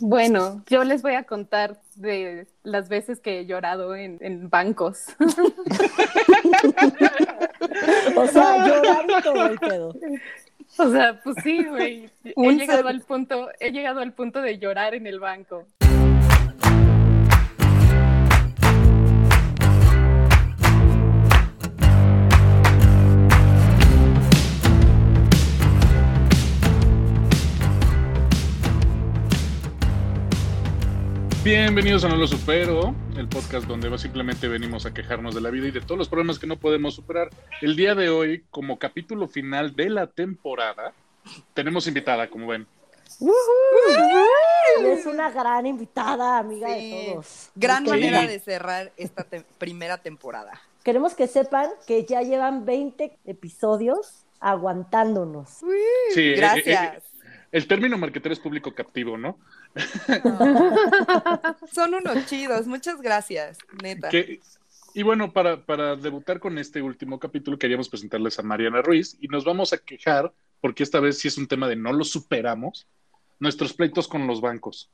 Bueno, yo les voy a contar de las veces que he llorado en, en bancos. O sea, llorar todo el pedo. O sea, pues sí, güey. He llegado al punto, he llegado al punto de llorar en el banco. Bienvenidos a No Lo Supero, el podcast donde simplemente venimos a quejarnos de la vida y de todos los problemas que no podemos superar. El día de hoy, como capítulo final de la temporada, tenemos invitada, como ven. Es una gran invitada, amiga Sí. de todos. Gran manera de cerrar esta te- primera temporada. Queremos que sepan que ya llevan 20 episodios aguantándonos. Sí, eh, eh, Gracias. el término marquetero es público captivo, ¿no? Son unos chidos. Muchas gracias, neta. Que- y bueno, para, para debutar con este último capítulo, queríamos presentarles a Mariana Ruiz y nos vamos a quejar, porque esta vez sí es un tema de no lo superamos, nuestros pleitos con los bancos.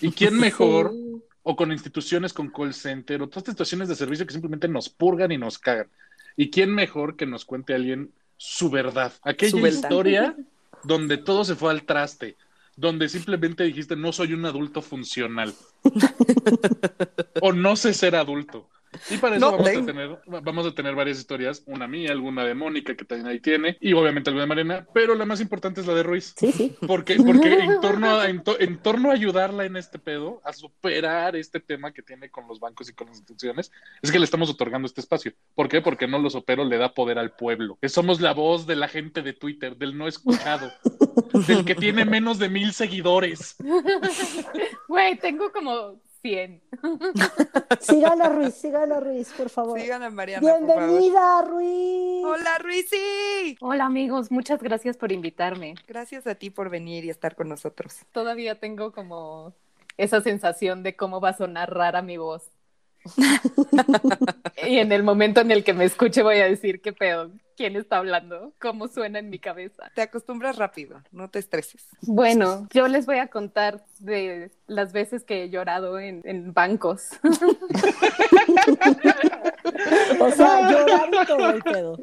¿Y quién mejor? Sí. o con instituciones con call center, o todas estas situaciones de servicio que simplemente nos purgan y nos cagan. ¿Y quién mejor que nos cuente alguien su verdad? Aquella Su verdad. historia donde todo se fue al traste, donde simplemente dijiste no soy un adulto funcional. o no sé ser adulto. Y para eso No vamos, a tener, vamos a tener varias historias, una mía, alguna de Mónica, que también ahí tiene, y obviamente alguna de Mariana, pero la más importante es la de Ruiz. Sí, sí. Porque, porque en, torno a, en, to- en torno a ayudarla en este pedo, a superar este tema que tiene con los bancos y con las instituciones, es que le estamos otorgando este espacio. ¿Por qué? Porque no los opero le da poder al pueblo. Que somos la voz de la gente de Twitter, del no escuchado, del que tiene menos de mil seguidores. Güey, tengo como 100. Sigan a Ruiz, sigan a Ruiz, por favor. Mariana, por favor. Bienvenida, Ruiz. Hola, Ruizy. Hola amigos, muchas gracias por invitarme. Gracias a ti por venir y estar con nosotros. Todavía tengo como esa sensación de cómo va a sonar rara mi voz. Y en el momento en el que me escuche voy a decir, ¿qué pedo? ¿Quién está hablando? ¿Cómo suena en mi cabeza? Te acostumbras rápido, no te estreses. Bueno, yo les voy a contar de las veces que he llorado en, en bancos. O sea, llorar y todo el pedo.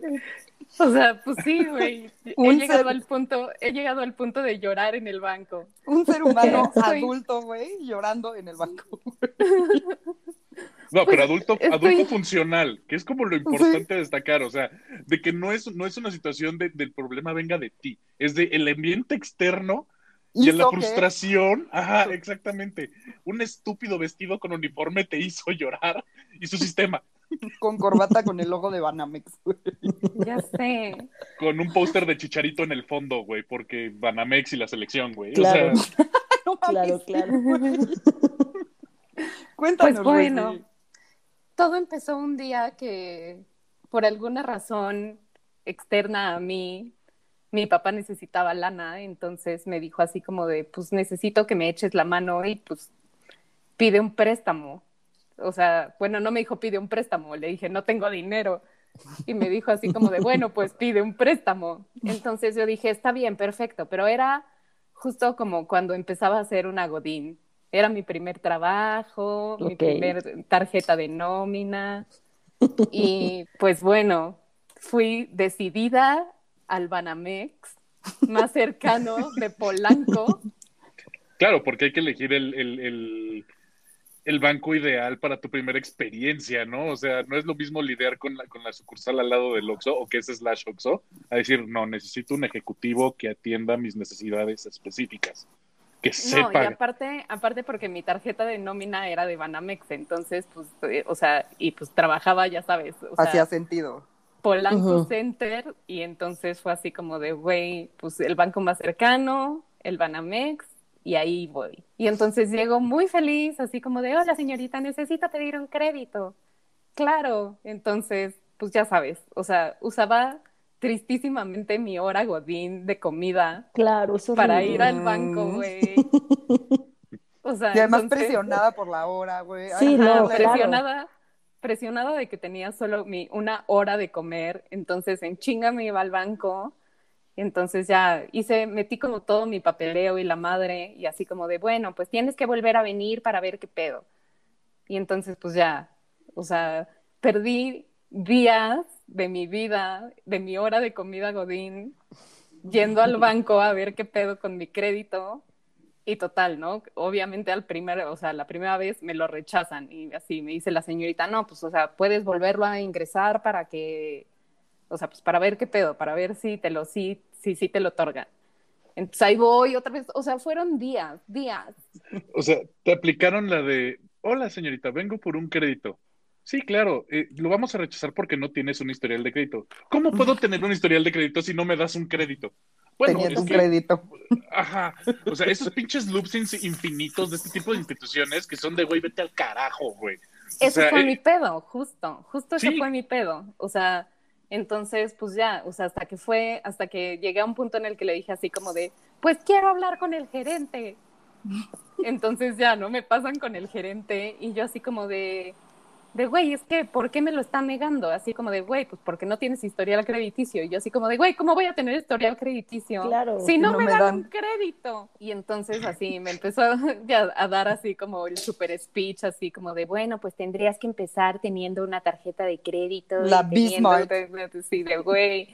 o sea, pues sí, güey. He Un llegado ser- al punto, he llegado al punto de llorar en el banco. Un ser humano adulto, güey, llorando en el banco. No, Pues, pero adulto, estoy- adulto funcional, que es como lo importante destacar, o sea, de que no es, no es una situación de, del problema venga de ti, es de el ambiente externo y en la que- frustración, ajá, exactamente. Un estúpido vestido con uniforme te hizo llorar y su sistema, Con corbata con el logo de Banamex, güey. Ya sé. con un póster de chicharito en el fondo, güey, porque Banamex y la selección, güey. Claro. O sea, No Claro, claro. Cuéntanos, Pues bueno. Todo empezó un día que por alguna razón externa a mí, mi papá necesitaba lana, entonces me dijo así como de, pues necesito que me eches la mano y pues pide un préstamo. O sea, bueno, no me dijo pide un préstamo, le dije no tengo dinero. Y me dijo así como de, bueno, pues pide un préstamo. Entonces yo dije, está bien, perfecto, pero era justo como cuando empezaba a hacer una Godín. Era mi primer trabajo, mi primer tarjeta de nómina. Y pues bueno, fui decidida al Banamex, más cercano de Polanco. claro, porque hay que elegir el, el, el, el banco ideal para tu primera experiencia, ¿no? O sea, no es lo mismo lidiar con la, con la sucursal al lado del Oxxo o que es slash Oxxo, a decir, no, necesito un ejecutivo que atienda mis necesidades específicas, que No, y aparte, aparte porque mi tarjeta de nómina era de Banamex, entonces, pues, eh, o sea, y pues trabajaba, ya sabes, o sea, Hacía sentido. Polanco. Center, y entonces fue así como de, güey, pues el banco más cercano, el Banamex, y ahí voy. Y entonces llego muy feliz, así como de, hola señorita, necesito pedir un crédito. Claro, entonces, pues ya sabes, o sea, usaba tristísimamente mi hora godín de comida Claro, eso para ir al Mm. banco, güey. O sea, Y además entonces- presionada por la hora, güey. Sí, Ay, no, claro. presionada, presionada de que tenía solo mi una hora de comer, entonces en chinga me iba al banco Entonces ya hice, metí como todo mi papeleo y la madre y así como de, bueno, pues tienes que volver a venir para ver qué pedo. Y entonces pues ya, o sea, perdí días de mi vida, de mi hora de comida Godín, yendo al banco a ver qué pedo con mi crédito. Y total, ¿no? Obviamente al primer, o sea, la primera vez me lo rechazan y así me dice la señorita, no, pues, o sea, puedes volverlo a ingresar para que, o sea, pues para ver qué pedo, para ver si te lo, sí, sí, sí te lo otorgan. Entonces ahí voy otra vez, o sea, fueron días, días. O sea, te aplicaron la de, hola señorita, vengo por un crédito. Sí, claro, eh, lo vamos a rechazar porque no tienes un historial de crédito. ¿Cómo puedo tener un historial de crédito si no me das un crédito? Bueno, Teniendo es un que- crédito. Ajá, o sea, esos pinches loops in- infinitos de este tipo de instituciones que son de, güey, vete al carajo, güey. O Ese sea, fue eh, mi pedo, justo, justo Sí. fue mi pedo. O sea, entonces, pues ya, o sea, hasta que fue, hasta que llegué a un punto en el que le dije así como de, pues quiero hablar con el gerente. Entonces ya, ¿no? Me pasan con el gerente y yo así como de, de, güey, es que, ¿por qué me lo están negando? Así como de, güey, pues porque no tienes historial crediticio. Y yo así como de, güey, ¿cómo voy a tener historial crediticio? Claro, Si no, no me, me dan, dan. un crédito. Y entonces así me empezó a, a dar así como el super speech, así como de, bueno, pues tendrías que empezar teniendo una tarjeta de crédito. La Bismarck. Sí, de güey.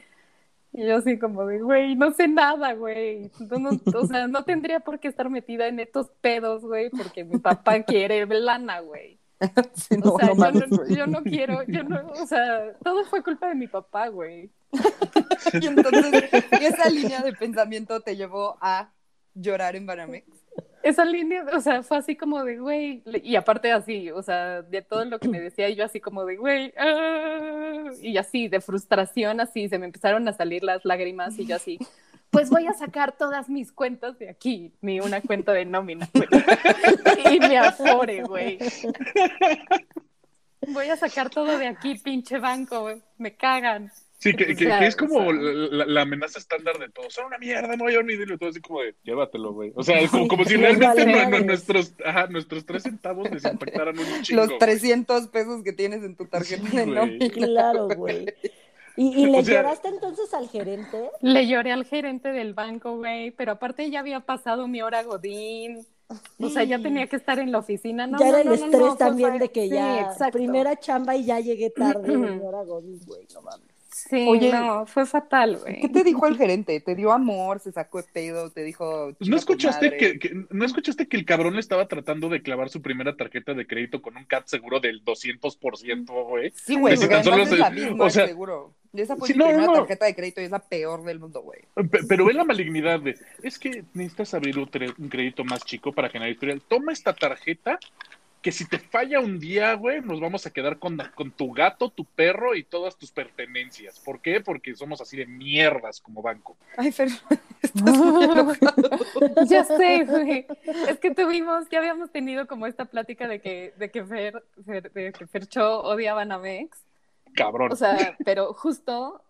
Y yo así como de, güey, no sé nada, güey. No, no, o sea, no tendría por qué estar metida en estos pedos, güey, porque mi papá quiere lana, güey. O sea, no yo, no, güey. yo no quiero, yo no, o sea, todo fue culpa de mi papá, güey. Y entonces, esa línea de pensamiento te llevó a llorar en Banamex. Esa línea, o sea, fue así como de, güey, y aparte así, o sea, de todo lo que me decía, y yo así como de, güey, ah", y así, de frustración, así, se me empezaron a salir las lágrimas, y yo así, pues voy a sacar todas mis cuentas de aquí, ni una cuenta de nómina, güey. y me afore, güey. Voy a sacar todo de aquí, pinche banco, güey. me cagan. Sí, que, que- O sea, que es como o sea. la, la amenaza estándar de todos. Son una mierda, no hay un dinero. Todo así como de, llévatelo, güey. O sea, como, como si realmente vale no- no- madres. nuestros, ajá, nuestros tres centavos les impactaran un chingo. Los güey. 300 pesos que tienes en tu tarjeta Sí, de nómina. Claro, güey. ¿Y, y le O sea- lloraste entonces al gerente? Le lloré al gerente del banco, güey, pero aparte ya había pasado mi hora Godín. O sea, ya tenía que estar en la oficina. No, ya no, era no, el no, estrés no, o sea, también de que sí, ya exacto. primera chamba y ya llegué tarde, señora Godín, güey, no mames. Sí, Oye, no, fue fatal, güey. ¿Qué te dijo el gerente? ¿Te dio amor? ¿Se sacó de pedo? ¿Te dijo... ¿No "Chinga tu escuchaste madre"? que, que- no escuchaste que el cabrón le estaba tratando de clavar su primera tarjeta de crédito con un CAT seguro del 200%, güey? Sí, güey, Si porque tan solo es la se- misma, o sea, seguro. Esa fue sí, no, primera no. tarjeta de crédito y es la peor del mundo, güey. Pe- Pero ve la malignidad de, es que necesitas abrir un, un crédito más chico para generar historial. Toma esta tarjeta que si te falla un día, güey, nos vamos a quedar con, con tu gato, tu perro y todas tus pertenencias. ¿Por qué? Porque somos así de mierdas como banco. Ay, Fer, estás muy enojado. ya sé, güey. Es que tuvimos, ya habíamos tenido como esta plática de que, de que Fer, Fer- de que Fercho odia a Banamex. Cabrón. O sea, pero justo,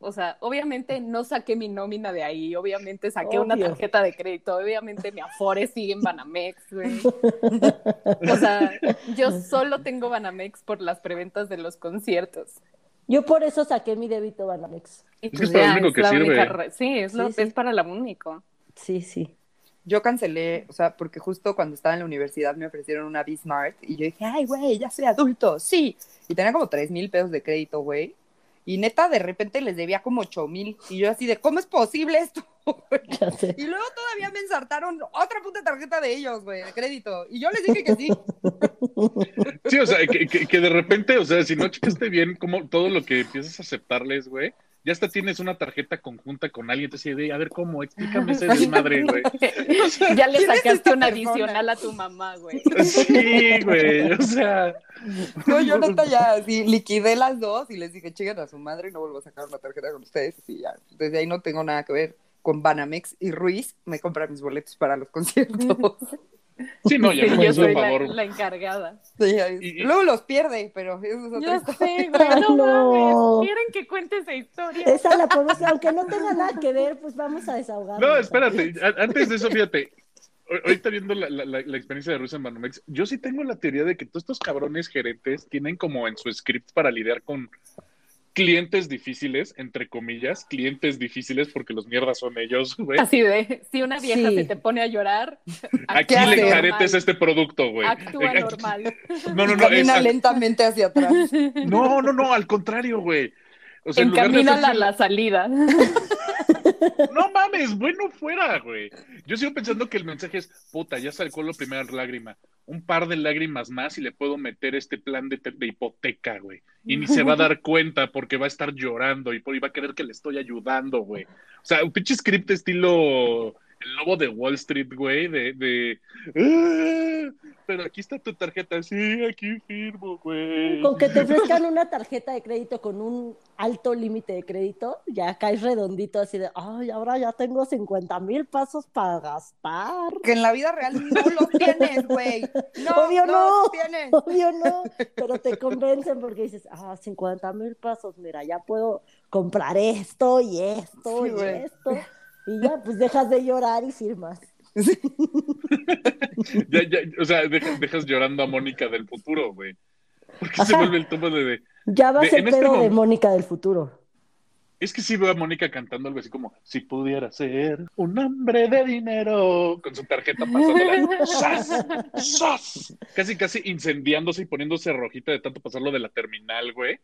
o sea, obviamente no saqué mi nómina de ahí, obviamente saqué una tarjeta de crédito, obviamente mi Afore sigue en Banamex, güey. O sea, yo solo tengo Banamex por las preventas de los conciertos. Yo por eso saqué mi débito Banamex. Y Es que pues es para lo único es que la sirve. única Sí, es, lo, Sí, sí. es para lo único. Sí, sí. Yo cancelé, o sea, porque justo cuando estaba en la universidad me ofrecieron una Bismart y yo dije, ay, güey, ya soy adulto, sí. Y tenía como 3 mil pesos de crédito, güey. Y neta, de repente les debía como 8 mil. Y yo así de, ¿cómo es posible esto? güey? Ya sé. Y luego todavía me ensartaron otra puta tarjeta de ellos, güey, de crédito. Y yo les dije que sí. Sí, o sea, que, que, que de repente, o sea, si no checaste bien como todo lo que empiezas a aceptarles, güey, ya hasta tienes una tarjeta conjunta con alguien, entonces de, a ver cómo, explícame ese desmadre, güey. ya le ¿Quién es sacaste una persona? adicional a tu mamá, güey. Sí, güey, o sea, No, yo neta ya así liquidé las dos y les dije, chiquen a su madre y no vuelvo a sacar una tarjeta con ustedes. Y ya, desde ahí no tengo nada que ver con Banamex y Ruiz me compra mis boletos para los conciertos. sí, no, ya Sí, yo soy la, favor. la encargada. Sí, Y- y- Luego los pierde, pero eso es otra Ya historia. sé, güey, Ay, no, no. mames. ¿Quieren que cuente esa historia? Esa la podemos, aunque no tenga nada que ver, pues vamos a desahogarnos. No, espérate, antes de eso, fíjate, ahorita viendo la, la- la- la experiencia de Rusia en Banamex, yo sí tengo la teoría de que todos estos cabrones gerentes tienen como en su script para lidiar con clientes difíciles, entre comillas, clientes difíciles porque los mierdas son ellos, güey. Así de, si una vieja Sí. se te pone a llorar, Aquí actúa le encaretes este producto, güey. Actúa normal. No, no, no. Camina es- lentamente hacia atrás. no, no, no, al contrario, güey. O sea, en lugar de Encamínala a la salida. No mames, bueno fuera, güey. Yo sigo pensando que el mensaje es, puta, ya sacó la primera lágrima. Un par de lágrimas más y le puedo meter este plan de, de hipoteca, güey. Y ni se va a dar cuenta porque va a estar llorando y, va a querer que le estoy ayudando, güey. O sea, un pinche script estilo el lobo de Wall Street, güey, de, de "Ah, pero aquí está tu tarjeta, sí, aquí firmo, güey. Con que te ofrezcan una tarjeta de crédito con un alto límite de crédito, ya caes redondito así de, ay, ahora ya tengo 50 mil pesos para gastar. Que en la vida real no los tienes, güey. No, Obvio no no. los tienes. Obvio no, pero te convencen porque dices, ah, 50 mil pesos, mira, ya puedo comprar esto y esto Sí, y güey. esto. Y ya, pues dejas de llorar y firmas. Ya, ya, o sea, dejas, dejas llorando a Mónica del futuro, güey. Porque se Ajá. vuelve el tomo de, de- Ya va a ser este pedo de Mónica del futuro. Es que sí veo a Mónica cantando algo así como, si pudiera ser un hombre de dinero, con su tarjeta pasándola. ¡Sas! ¡Sas! Casi, casi incendiándose y poniéndose rojita de tanto pasarlo de la terminal, güey.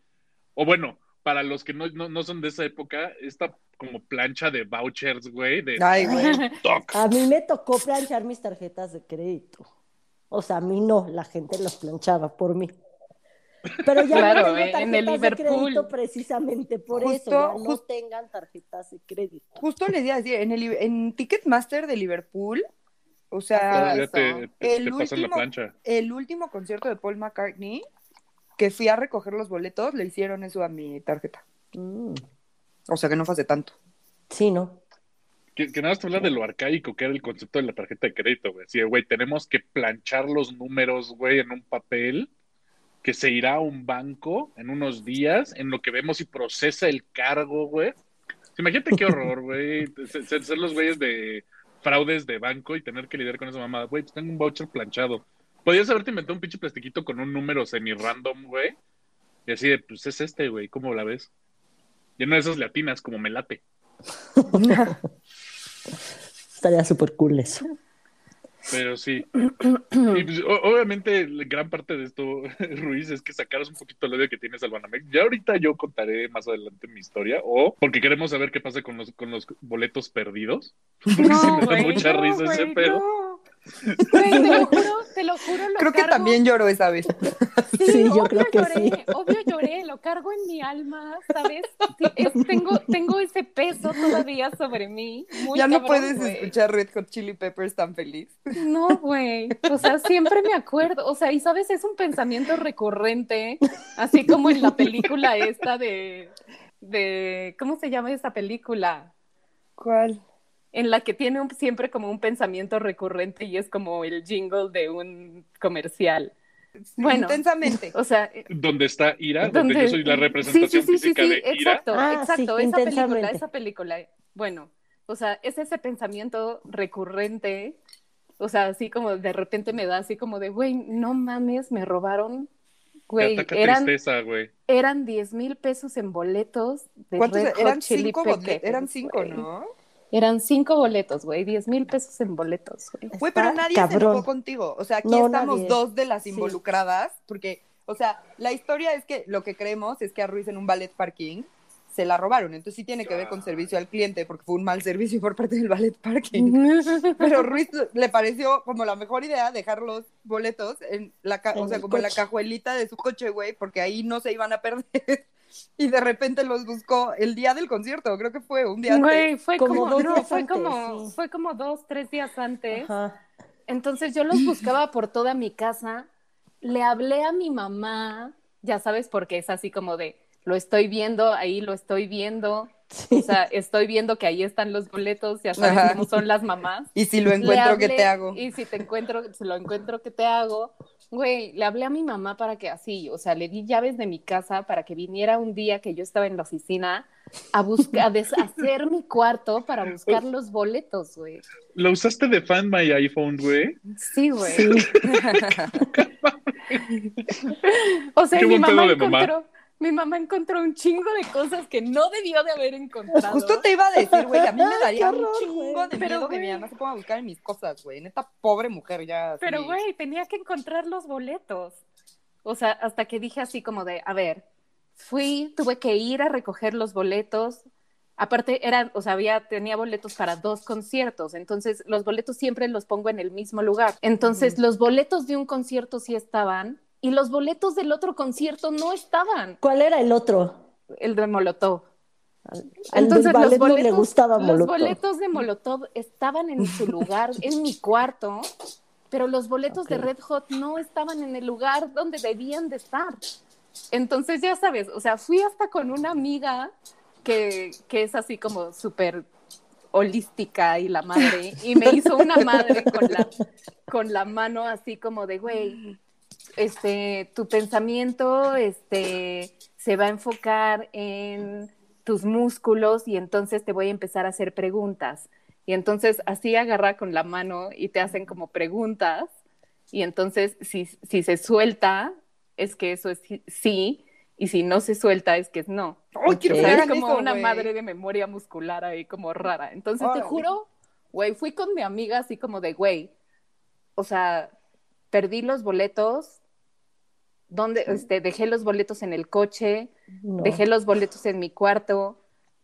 O bueno, para los que no, no, no son de esa época, esta como plancha de vouchers, güey, de Ay, güey. A mí me tocó planchar mis tarjetas de crédito. O sea, a mí no, la gente las planchaba por mí. Pero ya Claro, no tengo en el tarjetas de crédito precisamente por Justo- eso. Ya no tengan tarjetas de crédito. Justo les iba a decir, en, el, en Ticketmaster de Liverpool, o sea, Ya te, te- el te la último- plancha. el último concierto de Paul McCartney, que fui a recoger los boletos, le hicieron eso a mi tarjeta. Mm, O sea que no fue hace tanto. Sí, ¿no? Que, que nada más te habla de lo arcaico que era el concepto de la tarjeta de crédito, güey. De, güey, tenemos que planchar los números, güey, en un papel que se irá a un banco en unos días, en lo que vemos y procesa el cargo, güey. Imagínate qué horror, güey, ser, los güeyes de fraudes de banco y tener que lidiar con esa mamada. Güey, pues tengo un voucher planchado. Podrías haberte inventado un pinche plastiquito con un número semi-random, güey. Y así de, pues es este, güey, ¿cómo la ves? Y una de esas latinas, como me late. Estaría súper cool eso. Pero sí. Y pues, obviamente, gran parte de esto, Ruiz, es que sacaras un poquito el odio que tienes al Banamex. Ya ahorita yo contaré más adelante mi historia, o porque queremos saber qué pasa con los, con los boletos perdidos. Porque sí me da mucha no, risa ese pedo. no. Güey, te lo juro, te lo juro. Lo Creo que también lloró esa vez. Sí, yo obvio creo que lloré, sí. Obvio lloré, lo cargo en mi alma, ¿sabes? Sí, es- tengo, tengo ese peso todavía sobre mí. muy ya no puedes güey. escuchar Red Hot Chili Peppers tan feliz. No, güey. O sea, siempre me acuerdo. O sea, y sabes, es un pensamiento recurrente, así como en la película esta de, de, ¿cómo se llama esta película? ¿Cuál? En la que tiene un- siempre como un pensamiento recurrente y es como el jingle de un comercial. Bueno. Intensamente. O sea, Donde está Ira, donde, donde- yo soy la representación sí, sí, sí, sí, física sí, de Ira. exacto, Ah, exacto, sí, esa película, esa película. Bueno, o sea, es ese pensamiento recurrente, o sea, así como de repente me da así como de, güey, no mames, me robaron, güey, eran, tristeza, güey. eran 10 mil pesos en boletos de ¿Cuántos? Red Hot Eran Chili cinco, Peppers, eran cinco. ¿no? Eran cinco boletos, güey, 10 mil pesos en boletos, güey. Güey, pero nadie se cabrón. enojó contigo. O sea, aquí No, estamos nadie. dos de las Sí. involucradas, porque, o sea, la historia es que lo que creemos es que a Ruiz en un ballet parking se la robaron. Entonces sí tiene que ver con servicio al cliente, porque fue un mal servicio por parte del ballet parking. Pero Ruiz le pareció como la mejor idea dejar los boletos en la, ca- o sea, como en la cajuelita de su coche, güey, porque ahí no se iban a perder. Y de repente los buscó el día del concierto, creo que fue un día antes. Güey, fue Como como, dos no, días fue antes, como, sí. fue como dos, tres días antes. Ajá. Entonces yo los buscaba por toda mi casa. Le hablé a mi mamá, ya sabes, porque es así como de, lo estoy viendo, ahí lo estoy viendo. O sea, estoy viendo que ahí están los boletos, ya sabes Ajá. cómo son las mamás. Y si lo encuentro, ¿qué hablé, te hago? Y si te encuentro, si lo encuentro, ¿qué te hago? Güey, le hablé a mi mamá para que así, o sea, le di llaves de mi casa para que viniera un día que yo estaba en la oficina a buscar, a deshacer mi cuarto para buscar los boletos, güey. ¿Lo usaste de fan my iPhone, güey? Sí, güey. Sí. O sea, Qué mi mamá de mamá. Mi mamá encontró un chingo de cosas que no debió de haber encontrado. Justo te iba a decir, güey, a mí me daría un chingo de Pero, miedo que mi mamá se ponga a buscar en mis cosas, güey. Neta, pobre mujer ya. Pero, güey, tenía que encontrar los boletos. O sea, hasta que dije así como de, a ver, fui, tuve que ir a recoger los boletos. Aparte, eran, o sea, había, tenía boletos para dos conciertos. Entonces, los boletos siempre los pongo en el mismo lugar. Entonces, los boletos de un concierto sí estaban y los boletos del otro concierto no estaban. ¿Cuál era el otro? El de Molotov. Del ballet no le gustaba los Molotov. boletos de Molotov estaban en su lugar, en mi cuarto, pero los boletos de. Red Hot no estaban en el lugar donde debían de estar. Entonces, ya sabes, o sea, fui hasta con una amiga que, que es así como súper holística y la madre, y me hizo una madre con la, con la mano así como de, güey, este, tu pensamiento este, se va a enfocar en tus músculos y entonces te voy a empezar a hacer preguntas. Y entonces así agarra con la mano y te hacen como preguntas. Y entonces si, si se suelta, es que eso es sí- y si no se suelta, es que es no. ¡Ay, quiero O sea, es como eso, una madre de memoria muscular ahí como rara. Entonces te juro, güey, fui con mi amiga así como de, güey, o sea, perdí los boletos, donde, este, dejé los boletos en el coche, No. dejé los boletos en mi cuarto,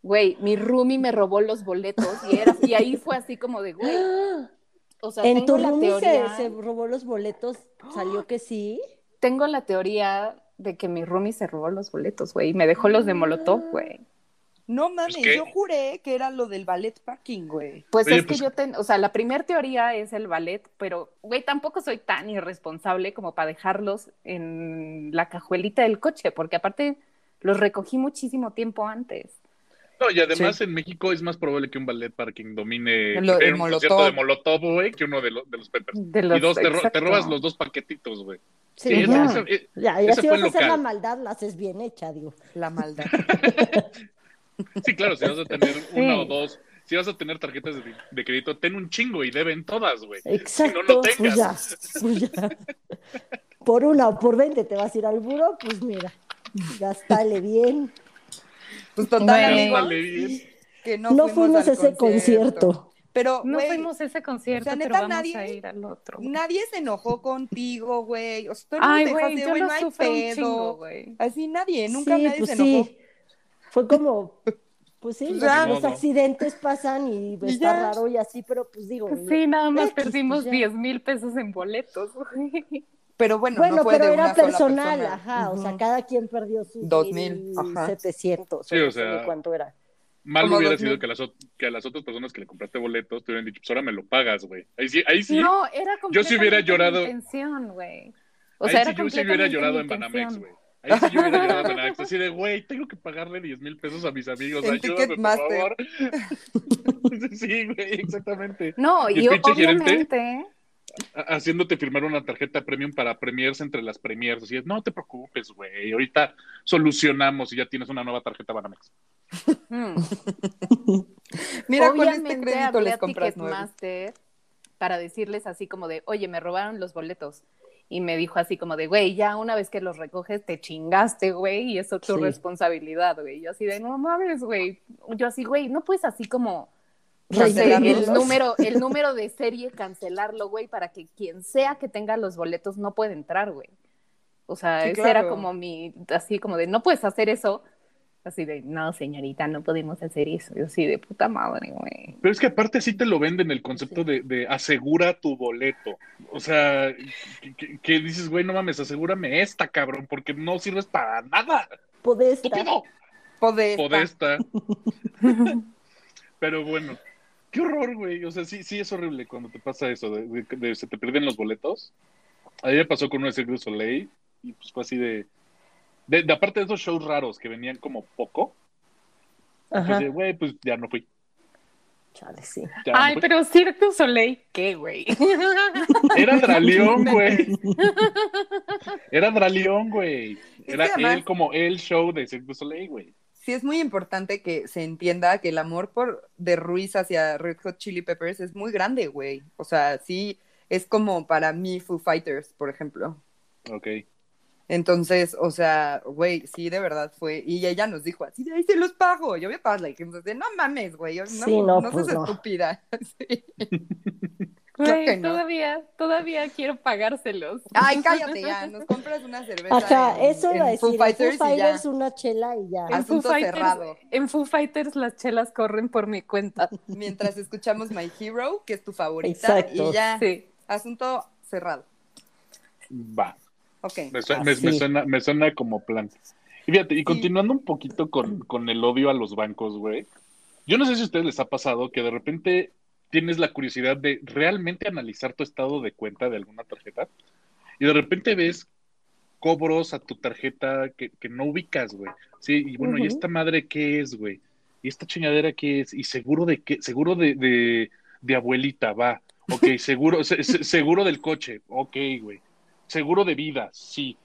güey, mi roomie me robó los boletos y, era, y ahí fue así como de, güey, o sea, En tu la roomie se, se robó los boletos, salió que sí. tengo la teoría de que mi roomie se robó los boletos, güey, y me dejó los de Molotov, güey. No mames, Es que- yo juré que era lo del ballet parking, güey. Pues Oye, es que pues- yo, ten, o sea, la primera teoría es el ballet, pero, güey, tampoco soy tan irresponsable como para dejarlos en la cajuelita del coche, porque aparte los recogí muchísimo tiempo antes. No, y además Sí. en México es más probable que un ballet parking domine Lo- el un Molotov. concierto de Molotov, güey, que uno de, los de los Peppers. De los- y dos, te, ro- te robas los dos paquetitos, güey. Sí, Sí, ya. si vas a hacer la maldad, la haces bien hecha, digo. La maldad. Sí, claro, si vas a tener Sí. una o dos, si vas a tener tarjetas de, de crédito, ten un chingo y deben todas, güey. Exacto, no pues tengas. ya, pues ya. Por una o por veinte te vas a ir al buro, pues mira, gastale bien. Pues total, amigos, bien. que no, No, fuimos a ese concierto. Pero, No fuimos a ese concierto, o sea, pero neta, vamos nadie- a ir al otro. güey. nadie se enojó contigo, güey. O sea, todo el Ay, mundo güey, yo lo no pedo. chingo, güey. Así nadie, nunca sí, nadie pues se enojó. sí. Fue como, pues sí, los, Ya. los accidentes pasan y está ya. raro y así, pero pues digo. Sí, nada más X, pues perdimos ya. 10 mil pesos en boletos, güey. Pero bueno, Bueno, no fue pero de era una sola personal, persona. ajá, o sea, cada quien perdió sus Dos mil, ajá. 700, Sí, o o no sé sea, cuánto era. Mal Como hubiera sido que a, las, que a las otras personas que le compraste boletos te hubieran dicho, pues ahora me lo pagas, güey. Ahí sí, ahí sí. No, era Yo sí hubiera llorado. intención, güey. O ahí sea, sí era yo sí hubiera llorado en Banamex, güey. Ahí sí yo hubiera llorado en Banamex. Así de, güey, tengo que pagarle 10 mil pesos a mis amigos. En Ayúdame, por Ticketmaster. favor. sí, güey, exactamente. No, Y y, el pinche gerente- obviamente, Ha- Haciéndote firmar una tarjeta premium para premiers entre las premiers. Así es, no te preocupes, güey. Ahorita solucionamos y ya tienes una nueva tarjeta Banamex. mm, Mira, con este obviamente crédito les compras. Ticketmaster para decirles así como de, oye, me robaron los boletos. Y me dijo así como de, güey, ya una vez que los recoges te chingaste, güey, y eso es tu Sí. responsabilidad, güey. Yo así de, no mames, güey. Yo así, güey, no puedes así como no sé, Cancelarlos. el número, el número de serie cancelarlo, güey, para que quien sea que tenga los boletos no pueda entrar, güey. O sea, Sí, ese claro. era como mi, así como de, no puedes hacer eso. Así de, no, señorita, no podemos hacer eso. Yo así de puta madre, güey. Pero es que aparte sí te lo venden el concepto de, de asegura tu boleto. O sea, que, que- que dices, güey, no mames, asegúrame esta, cabrón, porque no sirves para nada. Podesta. Estúpido. Podesta. Podesta. Pero bueno, qué horror, güey. O sea, sí, sí es horrible cuando te pasa eso, de, de- de- se te pierden los boletos. A mí me pasó con un Cirque du Soleil y pues fue así de, de, de aparte de esos shows raros que venían como poco, pues Ajá. güey, pues ya no fui. Chale, sí. ya no Ay, fui. pero Cirque du Soleil, ¿qué, güey? Era Draleón, güey. Era Draleón, güey. Es Era que además- él como el show de Cirque du Soleil, güey. Sí, es muy importante que se entienda que el amor por de Ruiz hacia Red Hot Chili Peppers es muy grande, güey. O sea, sí, es como para mí Foo Fighters, por ejemplo. Ok. Entonces, o sea, güey, sí, de verdad fue. Y ella nos dijo así, de ahí se los pago. Yo me pago, like, entonces, no mames, güey, no, Sí, no, no pues seas no. estúpida. Sí. Güey, no. todavía, todavía quiero pagárselos. Ay, cállate ya, nos compras una cerveza. Ajá, en- eso iba a en Foo decir. en Fighters Foo. Fighters una chela y ya. En Foo, Asunto Fighters, cerrado. en Foo Fighters las chelas corren por mi cuenta. Mientras escuchamos My Hero, que es tu favorita, Exacto. y ya, Sí. asunto cerrado. Va. Me, suena, me suena como plan. Y fíjate, y continuando un poquito con, con el odio a los bancos, güey. Yo no sé si a ustedes les ha pasado que de repente tienes la curiosidad de realmente analizar tu estado de cuenta de alguna tarjeta y de repente ves cobros a tu tarjeta que, que no ubicas, güey. Sí, y bueno, ¿y esta madre qué es, güey? ¿Y esta chingadera qué es? Y seguro de qué, seguro de, de, de abuelita, va. Ok, seguro, se- se- seguro del coche, ok, güey. Seguro de vida, sí.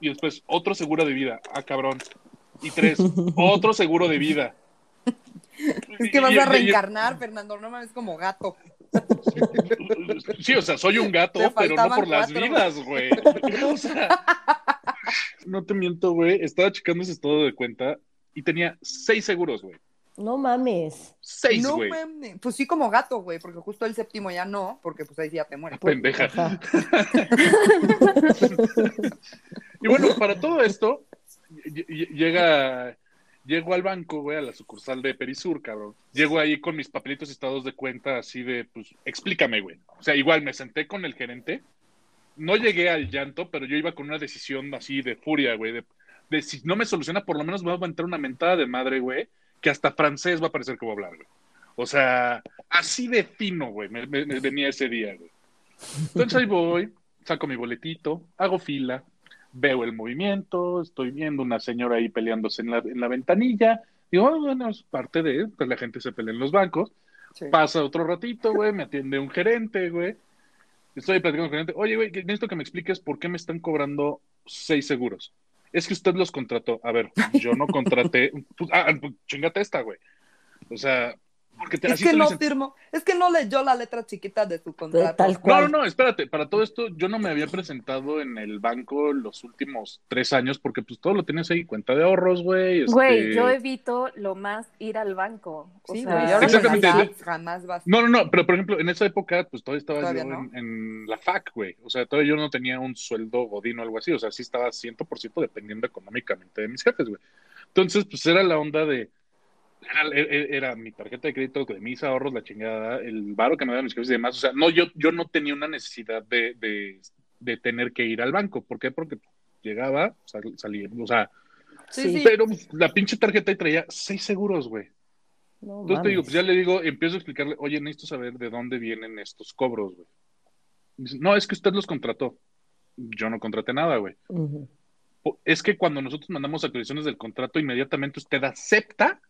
Y después, otro seguro de vida, ah, cabrón. Y tres, otro seguro de vida. Es que vas Y- a y- reencarnar, Fernando, no mames, como gato. Sí, o sea, soy un gato, pero no por las vidas, güey. O sea, no te miento, güey. Estaba checando ese estado de cuenta y tenía seis seguros, güey. No mames. Seis, no güey. mames. Pues sí, como gato, güey, porque justo el séptimo ya no, porque pues ahí sí ya te mueres. Pendeja. Ajá. Y bueno, para todo esto, ll- ll- llega, llego al banco, güey, a la sucursal de Perisur, cabrón. Llego ahí con mis papelitos y estados de cuenta, así de, pues, explícame, güey. O sea, igual me senté con el gerente. No llegué al llanto, pero yo iba con una decisión así de furia, güey. De, de si no me soluciona, por lo menos me va a aventar una mentada de madre, güey, que hasta francés va a parecer que voy a hablar, güey. O sea, así de fino, güey, me, me- me venía ese día, güey. Entonces ahí voy, saco mi boletito, hago fila, veo el movimiento, estoy viendo una señora ahí peleándose en la, en la ventanilla. Digo, "Ah, bueno, es parte de, pues la gente se pelea en los bancos. Sí. Pasa otro ratito, güey, me atiende un gerente, güey. Estoy platicando con el gerente. Oye, güey, necesito que me expliques por qué me están cobrando seis seguros. Es que usted los contrató. A ver, yo no contraté. Pues, ah, pues, chingate esta, güey. O sea, porque te, Es que te no dicen. firmó, es que no leyó la letra chiquita de su contrato. tal No, cual. no, no, espérate, para todo esto yo no me había presentado en el banco los últimos tres años porque pues todo lo tienes ahí, cuenta de ahorros, güey. este- Güey, yo evito lo más ir al banco. O Sí, sea, güey, y ahora Exactamente. apps jamás vas. No, no, no, pero por ejemplo, en esa época pues todavía estaba Todavía yo no. en, en la FAC, güey. O sea, todavía yo no tenía un sueldo godín o algo así, o sea, sí estaba 100% dependiendo económicamente de mis jefes, güey. Entonces, pues era la onda de... Era, era- era mi tarjeta de crédito, de mis ahorros, la chingada, el varo que me daban mis jefes y demás. O sea, no, yo, yo no tenía una necesidad de, de, de tener que ir al banco. ¿Por qué? Porque llegaba, sal- salía, o sea, Sí, Sí. sí. pero la pinche tarjeta ahí traía seis seguros, güey. No Entonces te digo, pues ya le digo, empiezo a explicarle, oye, necesito saber de dónde vienen estos cobros, güey. Dice, no, es que usted los contrató. Yo no contraté nada, güey. Es que cuando nosotros mandamos actualizaciones del contrato, inmediatamente usted acepta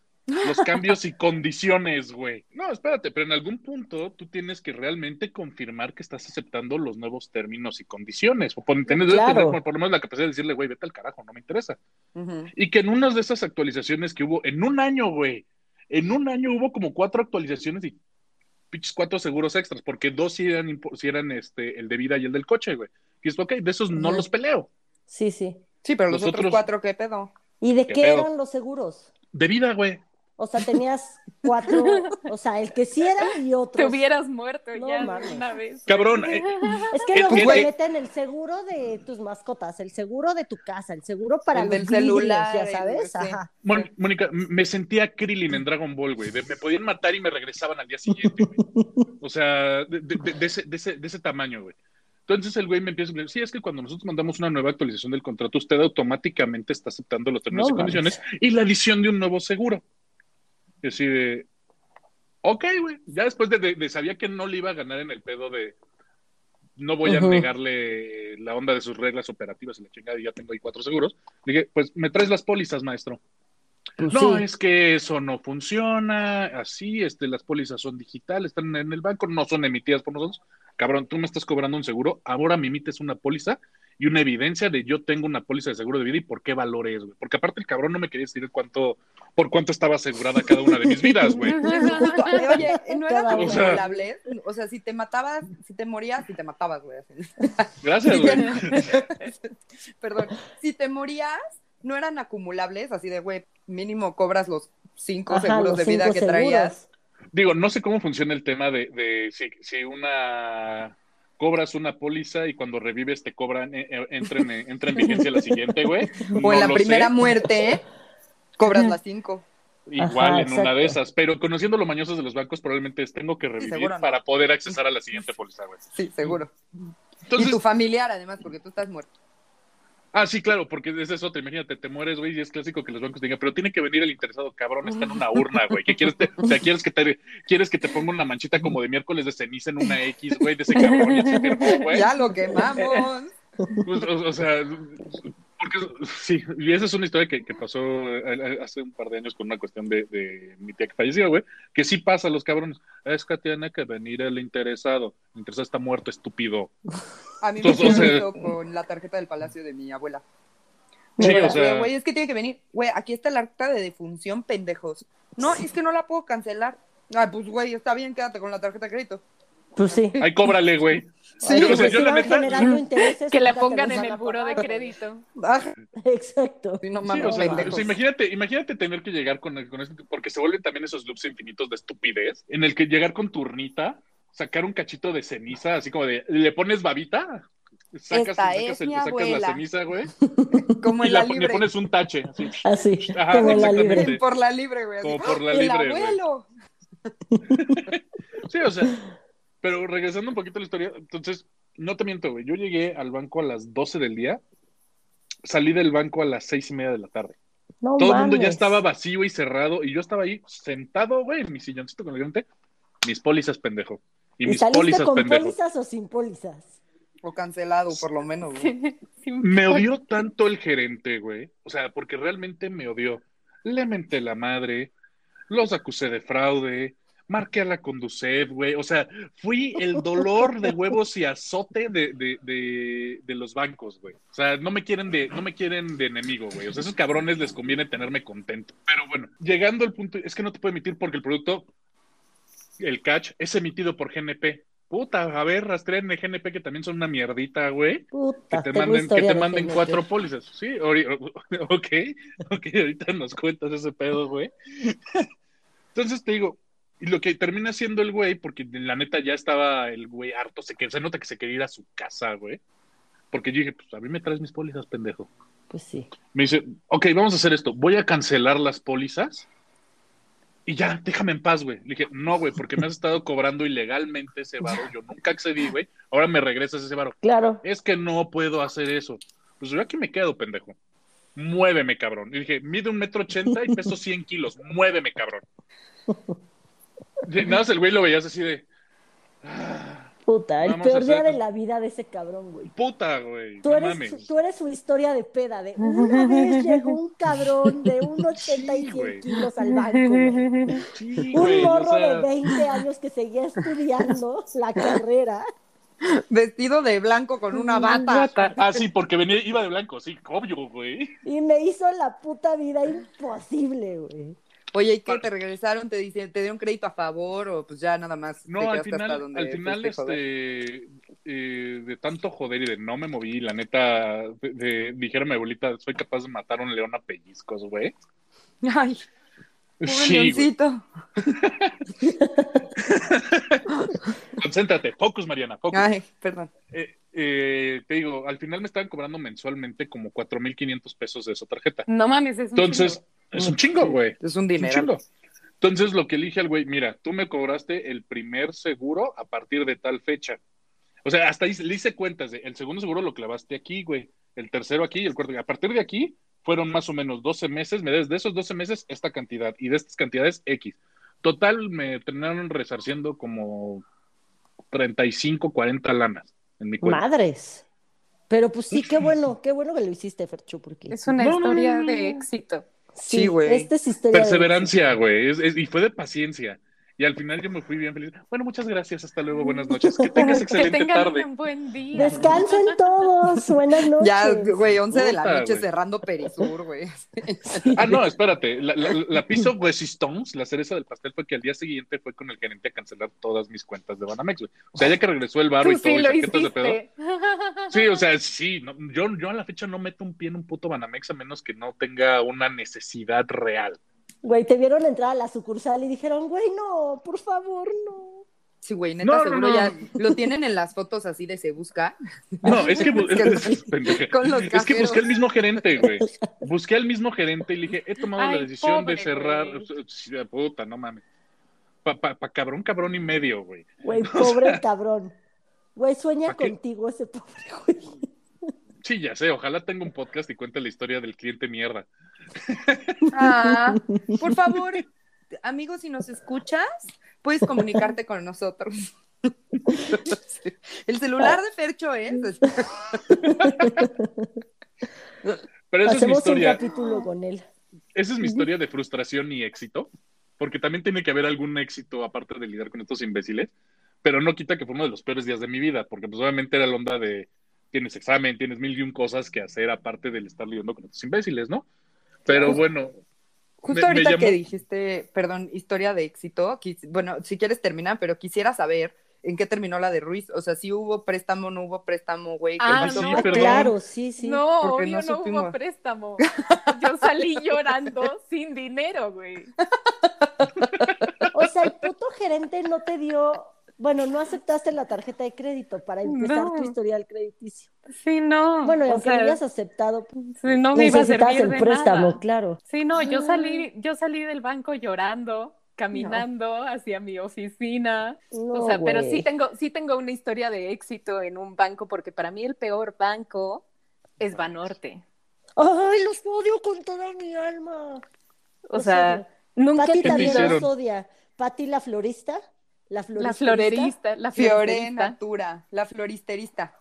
los cambios y condiciones, güey. No, espérate, pero en algún punto tú tienes que realmente confirmar que estás aceptando los nuevos términos y condiciones. O por, tienes- debes Claro. tener por, por lo menos la capacidad de decirle, güey, vete al carajo, no me interesa. Y que en unas de esas actualizaciones que hubo, en un año, güey, en un año hubo como cuatro actualizaciones y pinches cuatro seguros extras, porque dos sí eran, sí eran este, el de vida y el del coche, güey. Y es ok, de esos no los peleo. Sí, sí. Sí, pero los, Los otros cuatro, ¿qué pedo? ¿Y de ¿Qué eran los seguros? De vida, güey. O sea, tenías cuatro, o sea, el que sí era y te otros. hubieras muerto No ya mames. una vez. Cabrón, eh, Es que luego te eh. meten el seguro de tus mascotas, el seguro de tu casa, el seguro para El los del vidrios, celular, ya sabes. Ajá. Mónica, me sentía Krillin en Dragon Ball, güey. Me podían matar y me regresaban al día siguiente, güey. O sea, de, de- de- ese, de, ese, de ese tamaño, güey. Entonces el güey me empieza a decir, sí, es que cuando nosotros mandamos una nueva actualización del contrato, usted automáticamente está aceptando los términos No y condiciones y la adición de un nuevo seguro. Y así de, ok, güey. Ya después de, de- de sabía que no le iba a ganar en el pedo de, no voy a Ujú. negarle la onda de sus reglas operativas y la chingada, y ya tengo ahí cuatro seguros. Dije, pues me traes las pólizas, maestro. Pues No, sí. es que eso no funciona, así, este, las pólizas son digitales, están en el banco, no son emitidas por nosotros. Cabrón, tú me estás cobrando un seguro, ahora me emites una póliza y una evidencia de yo tengo una póliza de seguro de vida y por qué valor es, güey. Porque aparte el cabrón no me quería decir cuánto, por cuánto estaba asegurada cada una de mis vidas, güey. Oye, no O sea- acumulables. O sea, si te matabas, si te morías, si te matabas, güey. Gracias, güey. Perdón. Si te morías, no eran acumulables, así de, güey, mínimo cobras los cinco Ajá, seguros los de vida que traías. Digo, no sé cómo funciona el tema de, de si, si una cobras una póliza y cuando revives te cobran, eh, eh, entra en, entra en vigencia la siguiente, güey. O No en la lo primera sé. muerte, cobras las cinco. Igual Ajá, en una de esas, pero conociendo los mañosos de los bancos, probablemente es tengo que revivir seguro no. para poder accesar a la siguiente póliza, güey. Sí, seguro. Entonces, y tu familiar, además, porque tú estás muerto. Ah, sí, claro, porque es eso, te imagínate, te mueres, güey, y es clásico que los bancos digan, pero tiene que venir el interesado, cabrón, está en una urna, güey. ¿Qué quieres? Te, o sea, ¿quieres que te, quieres que te ponga una manchita como de miércoles de ceniza en una X, güey, de ese cabrón y se güey? Ya lo quemamos. Pues, o, o sea, porque sí, y esa es una historia que, que pasó eh, hace un par de años con una cuestión de, de mi tía que falleció, güey, que sí pasa a los cabrones. Es que tiene que venir el interesado. El interesado está muerto, estúpido. A mí me eso con la tarjeta del palacio de mi abuela. Sí, Mira, o sea, Güey, es que tiene que venir. Güey, aquí está el acta de defunción, pendejos. No, es que no la puedo cancelar. Ay, pues, güey, está bien, quédate con la tarjeta de crédito. Pues sí. ahí cóbrale, güey. Sí, Yo, o pues sea, si yo la neta- generando intereses, Que le te pongan en el a buro de crédito. Ah, Exacto. sí, no Sí, mames, o sea, pendejos. o sea, imagínate, imagínate tener que llegar con, con esto, porque se vuelven también esos loops infinitos de estupidez, en el que llegar con tu urnita, sacar un cachito de ceniza, así como de, le pones babita, sacas, Esta sacas, es el- mi sacas la ceniza, güey, Como y en la, la, le libre. pones un tache, así, Así, Ajá, como en la exactamente. libre. Por la libre, güey. así. como por la ¡El libre, güey. abuelo! Sí, o sea, pero regresando un poquito a la historia, entonces, no te miento, güey, yo llegué al banco a las 12 del día, salí del banco a las seis y media de la tarde. No Todo el mundo ya estaba vacío y cerrado, y yo estaba ahí sentado, güey, en mi silloncito con el gerente, mis pólizas, pendejo. Y, ¿Y mis saliste pólizas, con pendejo. pólizas o sin pólizas? O cancelado, por lo menos. güey. Me odió tanto el gerente, güey. O sea, porque realmente me odió. Le menté la madre, los acusé de fraude, marqué a la Conducef, güey. O sea, fui el dolor de huevos y azote de, de, de, de los bancos, güey. O sea, no me quieren de, no me quieren de enemigo, güey. O sea, esos cabrones les conviene tenerme contento. Pero bueno, llegando al punto, es que no te puedo emitir porque el producto, el catch, es emitido por GNP. Puta, a ver, rastreen el GNP que también son una mierdita, güey que Puta, te tengo manden, que te de manden GNP. cuatro pólizas. Sí, ok, ok, ahorita nos cuentas ese pedo, güey. Entonces te digo, y lo que termina siendo el güey, porque la neta ya estaba el güey harto, se, que, se nota que se quería ir a su casa, güey. Porque yo dije, pues a mí me traes mis pólizas, pendejo. Pues sí. Me dice, ok, vamos a hacer esto, voy a cancelar las pólizas y ya, déjame en paz, güey. Le dije, no, güey, porque me has estado cobrando ilegalmente ese varo, yo nunca accedí, güey, ahora me regresas ese varo. Claro. Es que no puedo hacer eso. Pues yo aquí me quedo, pendejo. Muéveme, cabrón. Y dije, mide un metro ochenta y peso 100 kilos. Muéveme, cabrón. Nada más el güey lo veías así de. "Ah, Puta, el Vamos a peor día de la vida de ese cabrón, güey. puta, güey. Tú no eres, mames. tú eres su historia de peda, de una vez llegó un cabrón de un 80 y Sí, 100 güey. kilos al banco, güey. Sí, Un o morro sea, de 20 años que seguía estudiando la carrera. Vestido de blanco con una bata. Ah, sí, porque venía, iba de blanco, sí, obvio, güey. Y me hizo la puta vida imposible, güey. Oye, ¿y qué? ¿Te regresaron? ¿Te, dicen, ¿Te dieron crédito a favor? ¿O pues ya nada más? te No, al hasta final, donde al final, este, eh, de tanto joder y de no me moví, la neta, de, de- dijera mi abuelita, soy capaz de matar a un león a pellizcos, güey. Ay, pobre Sí, leoncito. Concéntrate, focus, Mariana, focus. Ay, perdón. Eh, eh, te digo, al final me estaban cobrando mensualmente como 4.500 pesos de esa tarjeta. No mames, es un Entonces, es un chingo, güey. Es un Es un dinero. chingo. Entonces, lo que elige al güey, mira, tú me cobraste el primer seguro a partir de tal fecha. O sea, hasta ahí le hice cuentas de el segundo seguro lo clavaste aquí, güey. El tercero aquí y el cuarto. A partir de aquí fueron más o menos 12 meses. Me des de esos 12 meses esta cantidad y de estas cantidades X. Total, me terminaron resarciendo como 35, 40 lanas en mi cuenta. Madres. Pero pues sí, qué bueno, qué bueno que lo hiciste, Fercho, porque Es una No, historia no, no, de éxito. Sí, güey. Esta es historia de Perseverancia, güey. y fue de paciencia. Y al final yo me fui bien feliz. Bueno, muchas gracias, hasta luego, buenas noches. Que tengas Que excelente tengan tarde. un buen día. Descansen todos. Buenas noches. Ya, güey, 11 de la noche güey. cerrando Perisur, güey. Ah, no, espérate. La, la, la piso resistance, la cereza del pastel, fue que al día siguiente fue con el gerente a cancelar todas mis cuentas de Banamex, güey. O sea, ya que regresó el barro y todo, sí y de pedo. Sí, o sea, sí. no, yo, yo a la fecha no meto un pie en un puto Banamex a menos que no tenga una necesidad real. Güey, te vieron entrar a la sucursal y dijeron, güey, no, por favor, no. Sí, güey, neta, No, no, seguro no. ya lo tienen en las fotos así de se busca. No, es que, Es que- es, que busqué al mismo gerente, güey. Busqué al mismo gerente y le dije, he tomado la decisión de cerrar. güey. Puta, no mames. Pa, pa, pa cabrón, cabrón y medio, güey. Güey, pobre cabrón. Güey, sueña contigo ese pobre güey. Sí, ya sé, ojalá tenga un podcast y cuente la historia del cliente mierda. Ah, por favor, amigos, si nos escuchas, puedes comunicarte con nosotros. El celular de Fercho es. Pero esa es mi Hacemos un historia. capítulo con él. Esa es mi historia de frustración y éxito, porque también tiene que haber algún éxito aparte de lidiar con estos imbéciles, pero no quita que fue uno de los peores días de mi vida, porque pues obviamente era la onda de tienes examen, tienes mil y un cosas que hacer aparte del estar lidiando con estos imbéciles, ¿no? Pero bueno, Justo Me- me ahorita llamó- que dijiste, perdón, historia de éxito, quis- bueno, si quieres terminar, pero quisiera saber en qué terminó la de Ruiz. O sea, si hubo préstamo, no hubo préstamo, güey. ¿qué Ah, sí, no, perdón. Claro, sí, sí. No, porque obvio no hubo préstamo. Yo salí llorando sin dinero, güey. O sea, el puto gerente no te dio, bueno, no aceptaste la tarjeta de crédito para empezar No. tu historial crediticio. Sí, no. Bueno, y aunque sea, lo hayas aceptado, sí, no me iba a servir el de préstamo, nada. claro. Sí, no, yo salí, yo salí del banco llorando, caminando hacia mi oficina. No, o sea, pero sí tengo, sí tengo una historia de éxito en un banco, porque para mí el peor banco es Banorte. Ay, los odio con toda mi alma. O Los sea, odio. nunca Pati te también los odia. Pati la florista, la florista. la florerista, la Fiore. Natura, la floristerista.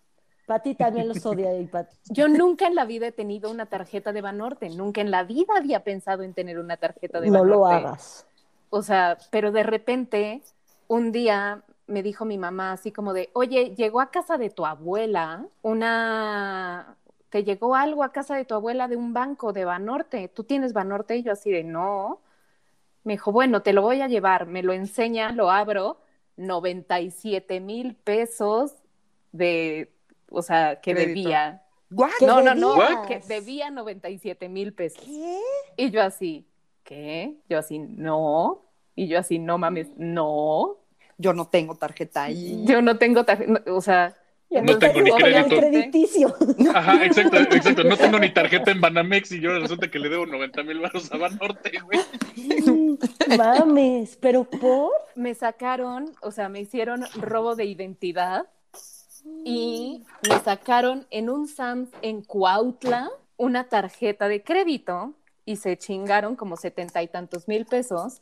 Pati también los odia y Pati. Yo nunca en la vida he tenido una tarjeta de Banorte, nunca en la vida había pensado en tener una tarjeta de No Banorte. lo hagas. O sea, pero de repente, un día me dijo mi mamá así como de, oye, llegó a casa de tu abuela una, te llegó algo a casa de tu abuela de un banco de Banorte, ¿tú tienes Banorte? Y yo así de, no. Me dijo, bueno, te lo voy a llevar, me lo enseña, lo abro, 97 mil pesos de, o sea, que Crédito. debía. ¿What? ¿Qué No, no, no, que debía 97 mil pesos. ¿Qué? Y yo así, ¿qué? Yo así, no. Y yo así, no mames, no. Yo no tengo tarjeta ahí. Yo no tengo tarjeta, o sea, Yo No tengo ni crédito. crediticio. Ajá, exacto, exacto. No tengo ni tarjeta en Banamex y yo resulta que le debo 90 mil baros a Banorte, güey. Mames, pero por. me sacaron, o sea, me hicieron robo de identidad y me sacaron en un Sams en Cuautla una tarjeta de crédito y se chingaron como setenta y tantos mil pesos,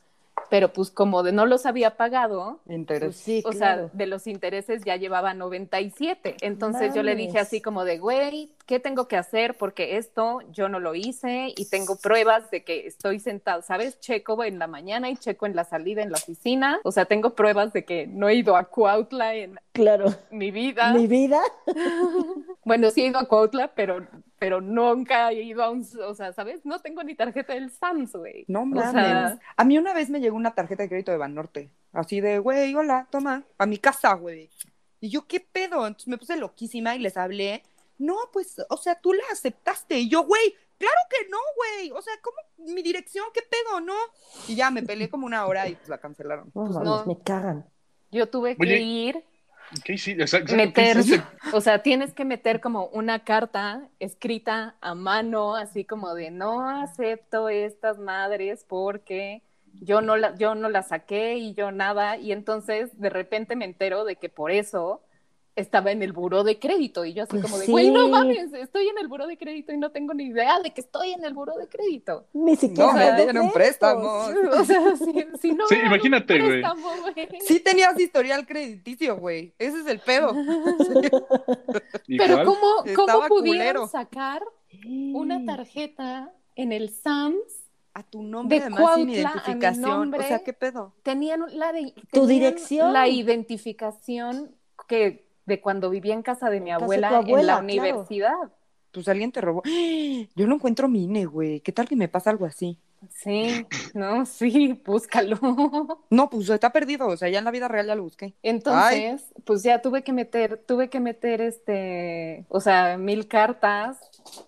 pero pues como de no los había pagado, Interés. Pues sí, o claro. sea, de los intereses ya llevaba 97. Entonces yo le dije así como de, güey, ¿qué tengo que hacer? Porque esto yo no lo hice y tengo pruebas de que estoy sentado, ¿sabes? Checo en la mañana y checo en la salida en la oficina. O sea, tengo pruebas de que no he ido a Cuautla en Claro. mi vida. Mi vida. Bueno, sí he ido a Cuautla, pero, pero nunca he ido a un, o sea, ¿sabes? No tengo ni tarjeta del Sams, güey. No O mames. sea- A mí una vez me llegó una tarjeta de crédito de Banorte. Así de, güey, hola, toma, a mi casa, güey. Y yo, ¿qué pedo? Entonces me puse loquísima y les hablé. No, pues, o sea, tú la aceptaste. Y yo, güey, claro que no, güey. O sea, ¿cómo? Mi dirección, ¿qué pedo? No. Y ya me peleé como una hora y pues la cancelaron. No Pues mames, no. me cagan. Yo tuve que Oye, ir ¿Qué hiciste? Exacto, ¿qué meter, hiciste? o sea, tienes que meter como una carta escrita a mano, así como de no acepto estas madres porque yo no la, yo no la saqué y yo nada, y entonces de repente me entero de que por eso estaba en el buró de crédito y yo así Pues como de, güey, no mames, estoy en el buró de crédito y no tengo ni idea de que estoy en el buró de crédito. Ni siquiera. No me dieron créditos. préstamos. O sea, si, si no Sí, un imagínate, güey. préstamo, güey. Sí tenías historial crediticio, güey. Ese es el pedo. Pero. ¿cómo, cómo pudieron culero. sacar una tarjeta en el Sams A tu nombre, De además, Cuautla, sin identificación. nombre. O sea, ¿qué pedo? Tenían la de, Tu dirección. La identificación que de cuando vivía en casa de mi de abuela, en la claro. universidad. Pues alguien te robó. Yo no encuentro mi INE, güey. ¿Qué tal que me pasa algo así? Sí, no, sí, búscalo. No, pues está perdido. O sea, ya en la vida real ya lo busqué. Entonces, pues ya tuve que meter, tuve que meter este, o sea, mil cartas,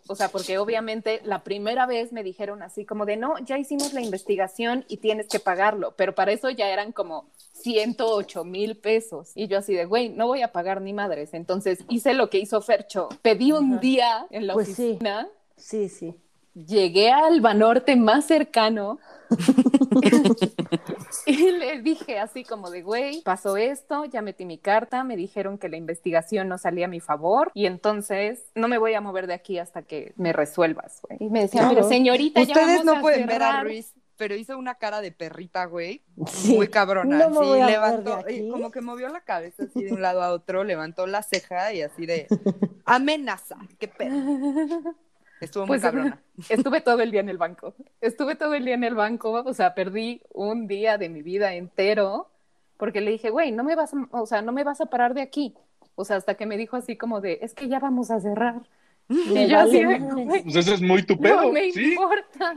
o sea, porque obviamente la primera vez me dijeron así como de, no, ya hicimos la investigación y tienes que pagarlo, pero para eso ya eran como 108 mil pesos. Y yo así de, güey, no voy a pagar ni madres. Entonces hice lo que hizo Fercho, pedí un Ajá. día en la Pues sí. oficina. Sí, sí. Llegué al Banorte más cercano y le dije así como de, güey, pasó esto, ya metí mi carta, me dijeron que la investigación no salía a mi favor y entonces no me voy a mover de aquí hasta que me resuelvas, güey. Y me decía, Claro. pero señorita, ya Ustedes vamos no a pueden ver a cerrar". Ruiz, pero hizo una cara de perrita, güey. Sí. Muy cabrona. No sí, levantó, y como que movió la cabeza así de un lado a otro, levantó la ceja y así de amenaza. ¿Qué pedo? Estuvo muy Pues cabrona. estuve todo el día en el banco. Estuve todo el día en el banco, o sea, perdí un día de mi vida entero porque le dije, güey, no me vas, a, o sea, no me vas a parar de aquí. O sea, hasta que me dijo así como de, es que ya vamos a cerrar. Me Y yo así vale de, Pues ese es muy tu pedo. no me sí, importa.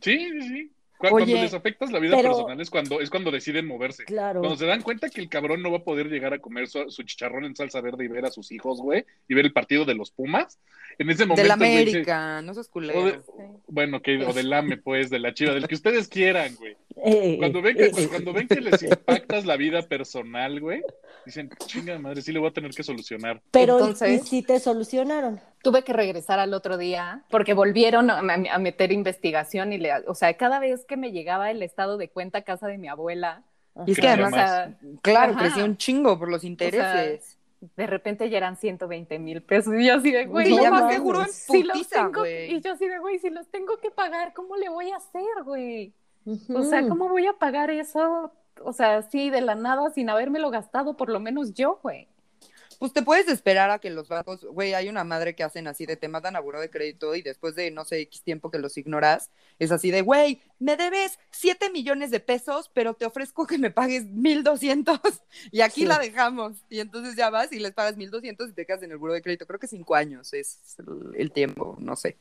sí, sí, Oye, Cuando les afectas la vida pero- personal es cuando, es cuando deciden moverse. Claro. Cuando se dan cuenta que el cabrón no va a poder llegar a comer su, su chicharrón en salsa verde y ver a sus hijos, güey, y ver el partido de los Pumas, en ese momento. De la güey, dice- América, no seas o culero. bueno, que, o del AME, pues, de la chiva, del que ustedes quieran, güey. Eh, Cuando ven, eh, que, eh, cuando ven que les impactas la vida personal, güey, dicen, chinga madre, sí le voy a tener que solucionar. Pero, Entonces- ¿y si te solucionaron? Tuve que regresar al otro día porque volvieron a, a meter investigación y le, o sea, cada vez que me llegaba el estado de cuenta a casa de mi abuela, Y es que además, o sea, claro, ajá. creció un chingo por los intereses. de repente ya eran 120 mil pesos y yo así de, güey, no más seguro en si los tengo, güey. y yo así de, güey, si los tengo que pagar, ¿cómo le voy a hacer, güey? O Ujú. sea, ¿cómo voy a pagar eso? O sea, sí, de la nada, sin habérmelo gastado, por lo menos yo, güey. Pues te puedes esperar a que los bancos, güey, hay una madre que hacen así de te matan a buró de crédito y después de no sé X tiempo que los ignoras, es así de, güey, me debes 7 millones de pesos, pero te ofrezco que me pagues 1200 y aquí Sí. la dejamos. Y entonces ya vas y les pagas 1200 y te quedas en el buró de crédito. Creo que cinco años es el- el tiempo, no sé.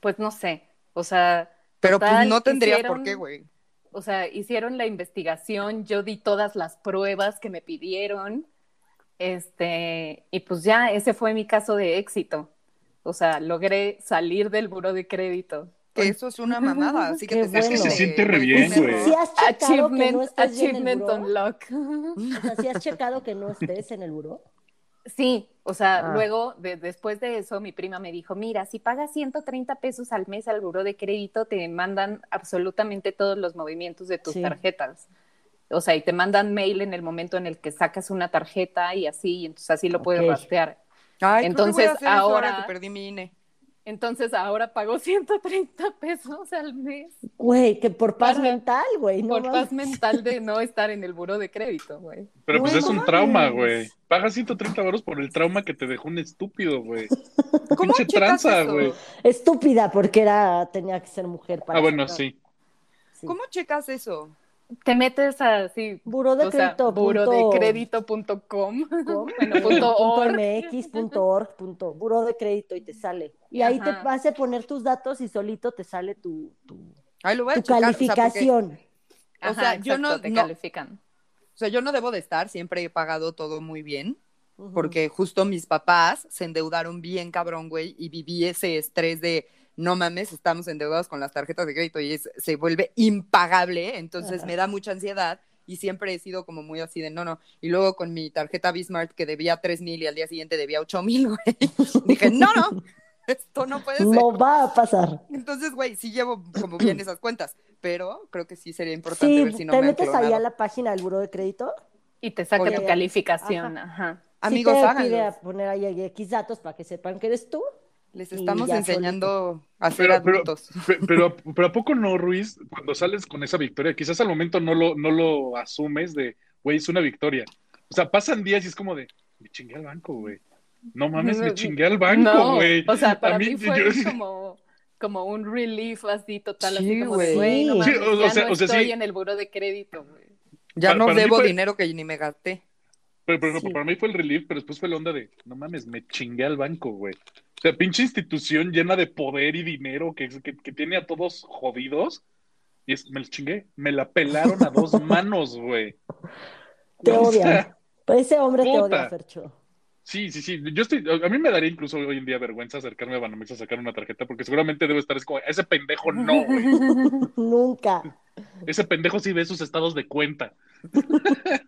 Pues no sé, o sea, Pero Total, pues no tendrías hicieron- por qué, güey. o sea, hicieron la investigación, yo di todas las pruebas que me pidieron, este, y pues ya, ese fue mi caso de éxito. O sea, logré salir del buro de crédito. Que eso es una mamada, así que Qué te bueno. Es que se siente re bien, güey. Si has checado que no Achievement, estés en el achievement buró, unlock. o sea, si has checado que no estés en el buró. Sí, o sea, Ah. luego, de- después de eso, mi prima me dijo, mira, si pagas 130 pesos al mes al buró de crédito, te mandan absolutamente todos los movimientos de tus Sí. tarjetas. O sea, y te mandan mail en el momento en el que sacas una tarjeta y así, y entonces así lo puedes rastrear. Ay, Entonces, creo que voy a hacer eso ahora ahora- que perdí mi INE. Entonces ahora pago 130 pesos al mes Güey, que por paz Para- mental, güey. No por mames. paz mental de no estar en el buró de crédito, güey. Pero pues es un trauma, güey. Pagas 130 euros por el trauma que te dejó un estúpido, güey. ¿Cómo Pinche tranza, eso? güey. Estúpida, porque era, tenía que ser mujer para Ah, bueno. Sí. ¿Cómo checas eso? Te metes Buró de sea, crédito. buró de punto- crédito.com. com, Bueno, punto org. MX, punto org, punto buró de crédito y te sale. Y ahí te vas a poner tus datos y solito te sale tu, tu, Ay, lo voy a tu checar, o sea, porque- calificación. O sea, yo no- te no- califican. O sea, yo no debo de estar, siempre he pagado todo muy bien, porque justo mis papás se endeudaron bien cabrón, güey, y viví ese estrés de, no mames, estamos endeudados con las tarjetas de crédito y es- se vuelve impagable, entonces Ajá. me da mucha ansiedad y siempre he sido como muy así de, no, no. Y luego con mi tarjeta Bismarck que debía tres mil y al día siguiente debía ocho mil, güey, dije, no, no, esto no puede ser. No va a pasar. Entonces, güey, sí llevo como bien esas cuentas, pero creo que sí sería importante Sí, ver si no te me han metes ahí a la página del buró de crédito. Y te saca Oye. tu calificación, ajá. Amigos, sí te pide a poner ahí X datos para que sepan que eres tú. Les estamos enseñando a ser Pero, pero, adultos. pe- pero, pero ¿a poco no, Ruiz? Cuando sales con esa victoria, quizás al momento no lo, no lo asumes de, güey, es una victoria. O sea, pasan días y es como de, me chingué al banco, güey. No mames, me chingué al banco, No, güey. o sea, para A mí, mí, fue yo- como, como un relief así total, Sí, así como güey. de, güey, no Sí. mames, Sí, o- sea- no o sea, sí. estoy en el buro de crédito, güey. Ya Para- no para debo fue- dinero que ni me gasté. Pero, pero, Sí. para mí fue el relief, pero después fue la onda de, no mames, me chingué al banco, güey. O sea, pinche institución llena de poder y dinero que, que, que tiene a todos jodidos. Y es, me los chingué, me la pelaron a dos manos, güey. Te O sea. Pues ese hombre te puta. odia, Fercho. Sí, sí, sí. Yo estoy, a mí me daría incluso hoy en día vergüenza acercarme a Banamex a sacar una tarjeta porque seguramente debe estar es como, ese pendejo no, güey. Nunca. Ese pendejo sí ve sus estados de cuenta.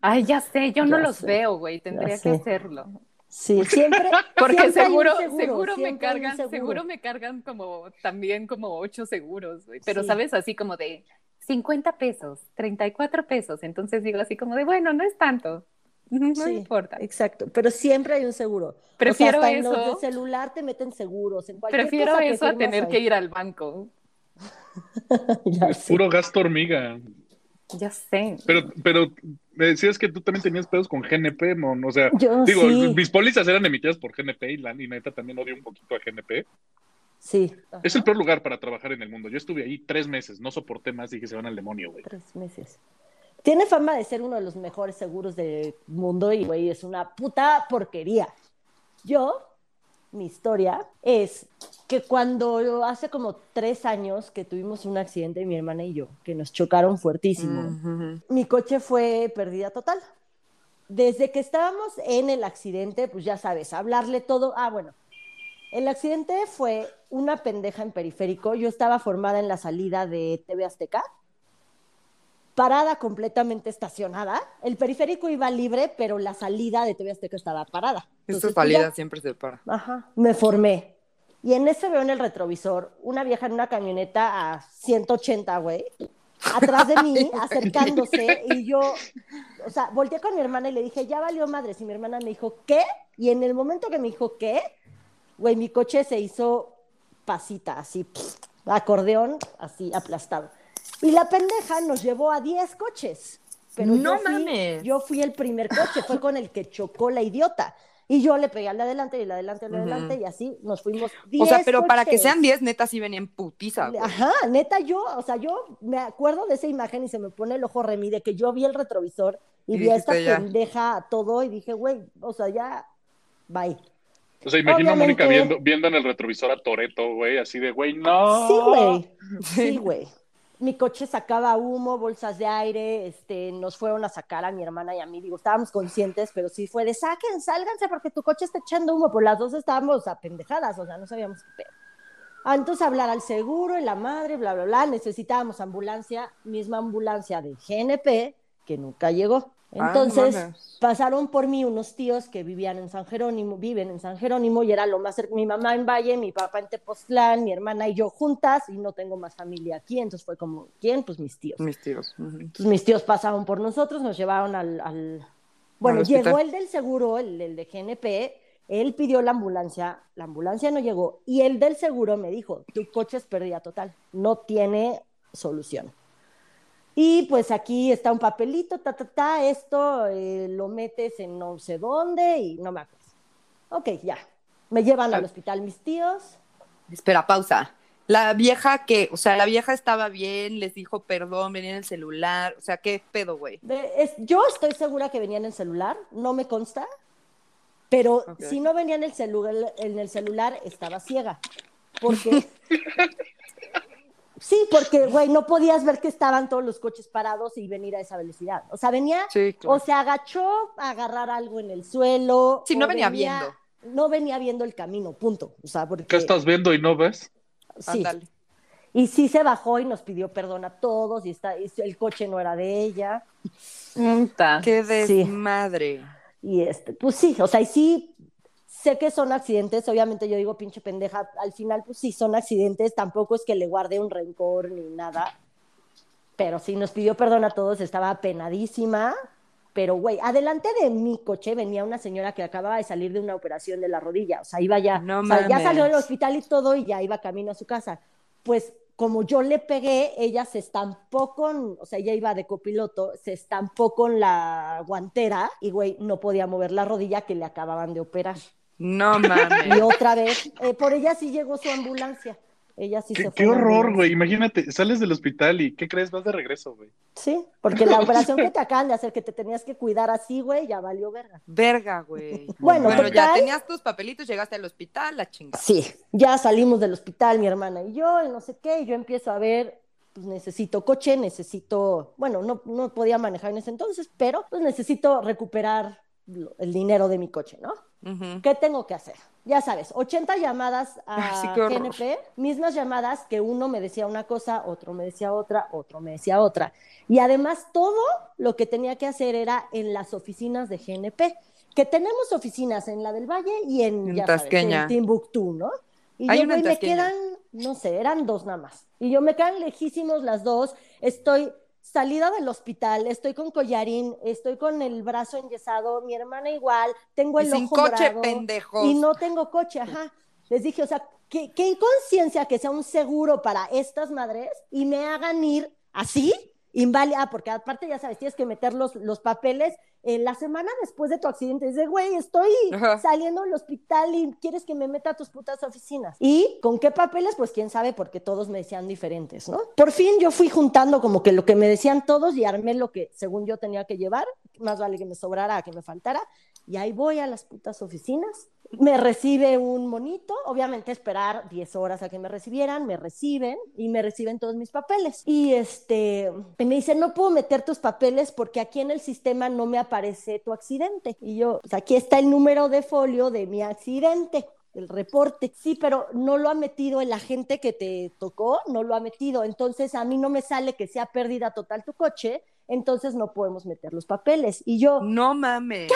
Ay, ya sé, yo no los veo, güey, tendría ya que sé. hacerlo. Sí, siempre. Porque siempre seguro, seguro, seguro me cargan, seguro. seguro me cargan como también como ocho seguros. Pero Sí. sabes, así como de 50 pesos, 34 pesos. Entonces digo así como de, bueno, no es tanto. No Sí, importa. Exacto, pero siempre hay un seguro. Prefiero o sea, hasta en los eso. de celular te meten seguros. En cualquier Prefiero cosa que eso a tener ahí. que ir al banco. Ya Es sé. puro gasto hormiga. Ya sé. Pero, pero me decías que tú también tenías pedos con GNP, mon. O sea, Yo digo, sí. mis pólizas eran emitidas por GNP y la y neta también odio un poquito a GNP. Sí. Es el peor lugar para trabajar en el mundo. Yo estuve ahí tres meses, no soporté más y dije se van al demonio, güey. Tres meses. Tiene fama de ser uno de los mejores seguros del mundo y, güey, es una puta porquería. Yo, mi historia es que cuando hace como tres años que tuvimos un accidente, mi hermana y yo, que nos chocaron fuertísimo, Ujú. mi coche fue pérdida total. Desde que estábamos en el accidente, pues ya sabes, hablarle todo. Ah, bueno, el accidente fue una pendeja en periférico. Yo estaba formada en la salida de TV Azteca, parada completamente estacionada. El periférico iba libre, pero la salida de TV Azteca estaba parada. Esta Entonces, ya- salida siempre se para. Ajá, me formé. Y en ese veo en el retrovisor una vieja en una camioneta a 180, güey, atrás de mí, acercándose, y yo, o sea, volteé con mi hermana y le dije, ya valió madres, y mi hermana me dijo, ¿qué? Y en el momento que me dijo, ¿qué? Güey, mi coche se hizo pasita, así, pff, acordeón, así, aplastado. Y la pendeja nos llevó a 10 coches. Pero ¡No yo fui, mames! Yo fui el primer coche, fue con el que chocó la idiota. Y yo le pegué al de adelante y al de adelante, al de adelante, y así nos fuimos O 10 sea, pero para que sean 10, neta, sí venía en putiza, güey. Ajá, neta, yo, o sea, yo me acuerdo de esa imagen y se me pone el ojo remí de que yo vi el retrovisor y, Y vi a esta ya. pendeja a todo y dije, güey, o sea, ya, bye. O sea, imagino a. Mónica viendo, viendo en el retrovisor a Toreto, güey, así de, güey, no. Sí, güey. Sí, güey. Mi coche sacaba humo, bolsas de aire, este, nos fueron a sacar a mi hermana y a mí, digo, estábamos conscientes, pero sí fue de saquen, sálganse porque tu coche está echando humo, pues las dos estábamos apendejadas, o sea, no sabíamos qué pedo. Entonces hablar al seguro y la madre, bla, bla, bla, necesitábamos ambulancia, misma ambulancia de GNP, que nunca llegó. Ah, Entonces, pasaron por mí unos tíos que vivían en San Jerónimo, viven en San Jerónimo y era lo más cerca, mi mamá en Valle, mi papá en Tepoztlán, mi hermana y yo juntas y no tengo más familia aquí, entonces fue como, ¿quién? Pues mis tíos. Mis tíos. Entonces mis tíos pasaron por nosotros, nos llevaron al... al- Bueno, Al llegó el del seguro, el, el de GNP, él pidió la ambulancia, la ambulancia no llegó y el del seguro me dijo, tu coche es pérdida total, no tiene solución. Y pues aquí está un papelito, ta, ta, ta, esto eh, lo metes en no sé dónde y no me acuerdo. Ok, ya. Me llevan al hospital mis tíos. Espera, pausa. La vieja que, o sea, la vieja estaba bien, les dijo perdón, venía en el celular, o sea, ¿qué pedo, güey? Es- yo estoy segura que venía en el celular, no me consta, pero si no venía en el, celu- en el celular, estaba ciega. Porque. sí, porque, güey, no podías ver que estaban todos los coches parados y venir a esa velocidad. O sea, venía, Sí, o se agachó a agarrar algo en el suelo. Sí, no venía viendo. No venía viendo el camino, punto. O sea, porque. ¿Qué estás viendo y no ves? Sí. Ándale. Y sí se bajó y nos pidió perdón a todos y, está, y el coche no era de ella. Qué Sí. desmadre. Y este, pues sí, o sea, y sí, sé que son accidentes, obviamente yo digo pinche pendeja, al final pues sí son accidentes, tampoco es que le guarde un rencor ni nada, pero sí nos pidió perdón a todos, estaba penadísima, pero güey, adelante de mi coche venía una señora que acababa de salir de una operación de la rodilla, o sea, iba ya, No o sea, ya salió del hospital y todo y ya iba camino a su casa. Pues como yo le pegué, ella se estampó con, o sea, ella iba de copiloto, se estampó con la guantera y, güey, no podía mover la rodilla que le acababan de operar. No Y mames. otra vez, eh, por ella sí llegó su ambulancia. Ella sí Qué, se fue. qué horror, güey. Imagínate, sales del hospital y ¿qué crees? Vas de regreso, güey. Sí, porque la operación que te acaban de hacer, que te tenías que cuidar así, güey, ya valió verga. Verga, güey. Bueno, Bueno, ya tenías tus papelitos, llegaste al hospital, la chingada. Sí, ya salimos del hospital, mi hermana y yo, y no sé qué, y yo empiezo a ver, pues necesito coche, necesito, bueno, no, no podía manejar en ese entonces, pero pues necesito recuperar lo- el dinero de mi coche, ¿no? ¿Qué tengo que hacer? Ya sabes, 80 llamadas a sí. GNP, mismas llamadas que uno me decía una cosa, otro me decía otra, otro me decía otra. Y además todo lo que tenía que hacer era en las oficinas de GNP, que tenemos oficinas en la del Valle y en, En ya sabes, Tasqueña. en Timbuktu, ¿no? Y Hay yo, una me quedan, no sé, eran dos nada más. Y yo me quedan lejísimos las dos, estoy salida del hospital, estoy con collarín, estoy con el brazo enyesado, mi hermana igual, tengo Y el sin ojo coche, morado, pendejos. y no tengo coche, ajá. Les dije, o sea, qué, qué inconsciencia que sea un seguro para estas madres y me hagan ir así, inválida, porque aparte ya sabes, tienes que meter los, los papeles eh, la semana después de tu accidente. Dice, güey, estoy Ajá. saliendo del hospital y quieres que me meta a tus putas oficinas. ¿Y con qué papeles? Pues quién sabe, porque todos me decían diferentes, ¿no? Por fin yo fui juntando como que lo que me decían todos y armé lo que según yo tenía que llevar. Más vale que me sobrara que me faltara. Y ahí voy a las putas oficinas. Me recibe un monito, obviamente esperar 10 horas a que me recibieran, me reciben y me reciben todos mis papeles. Y este, y me dice, no puedo meter tus papeles porque aquí en el sistema no me aparece tu accidente. Y yo, pues aquí está el número de folio de mi accidente. El reporte, sí, pero no lo ha metido el agente que te tocó, no lo ha metido. Entonces a mí no me sale que sea pérdida total tu coche, entonces no podemos meter los papeles. Y yo, No mames.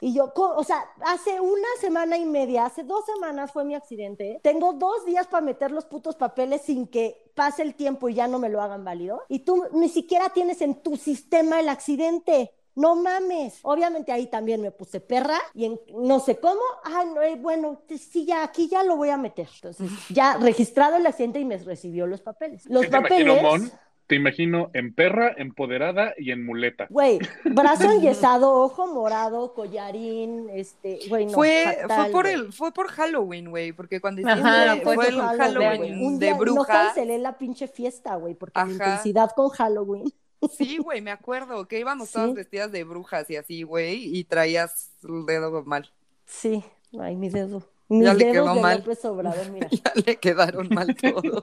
Y yo, o sea, hace una semana y media, hace dos semanas fue mi accidente. Tengo dos días para meter los putos papeles sin que pase el tiempo y ya no me lo hagan válido. Y tú ni siquiera tienes en tu sistema el accidente. No mames. Obviamente ahí también me puse perra y en no sé cómo. Ah, no, eh, bueno, sí, ya, aquí ya lo voy a meter. Entonces, ya registrado el accidente y me recibió los papeles. Los ¿Qué te imagino, papeles. Mon? Te imagino en perra, empoderada y en muleta. Güey, brazo enyesado, ojo morado, collarín, este, güey, no, fue, fatal, fue por güey. el, fue por Halloween, güey, porque cuando Ajá, hiciste, fue fue, por el Halloween, Halloween, de día No cancelé la pinche fiesta, güey, porque Ajá. intensidad con Halloween. Sí, güey, me acuerdo que íbamos Sí. todas vestidas de brujas y así, güey, y traías el dedo mal. Sí, ay, mi dedo. Mis Ya le dedos quedó de mal. López Obrador, mira. Ya le quedaron mal todos.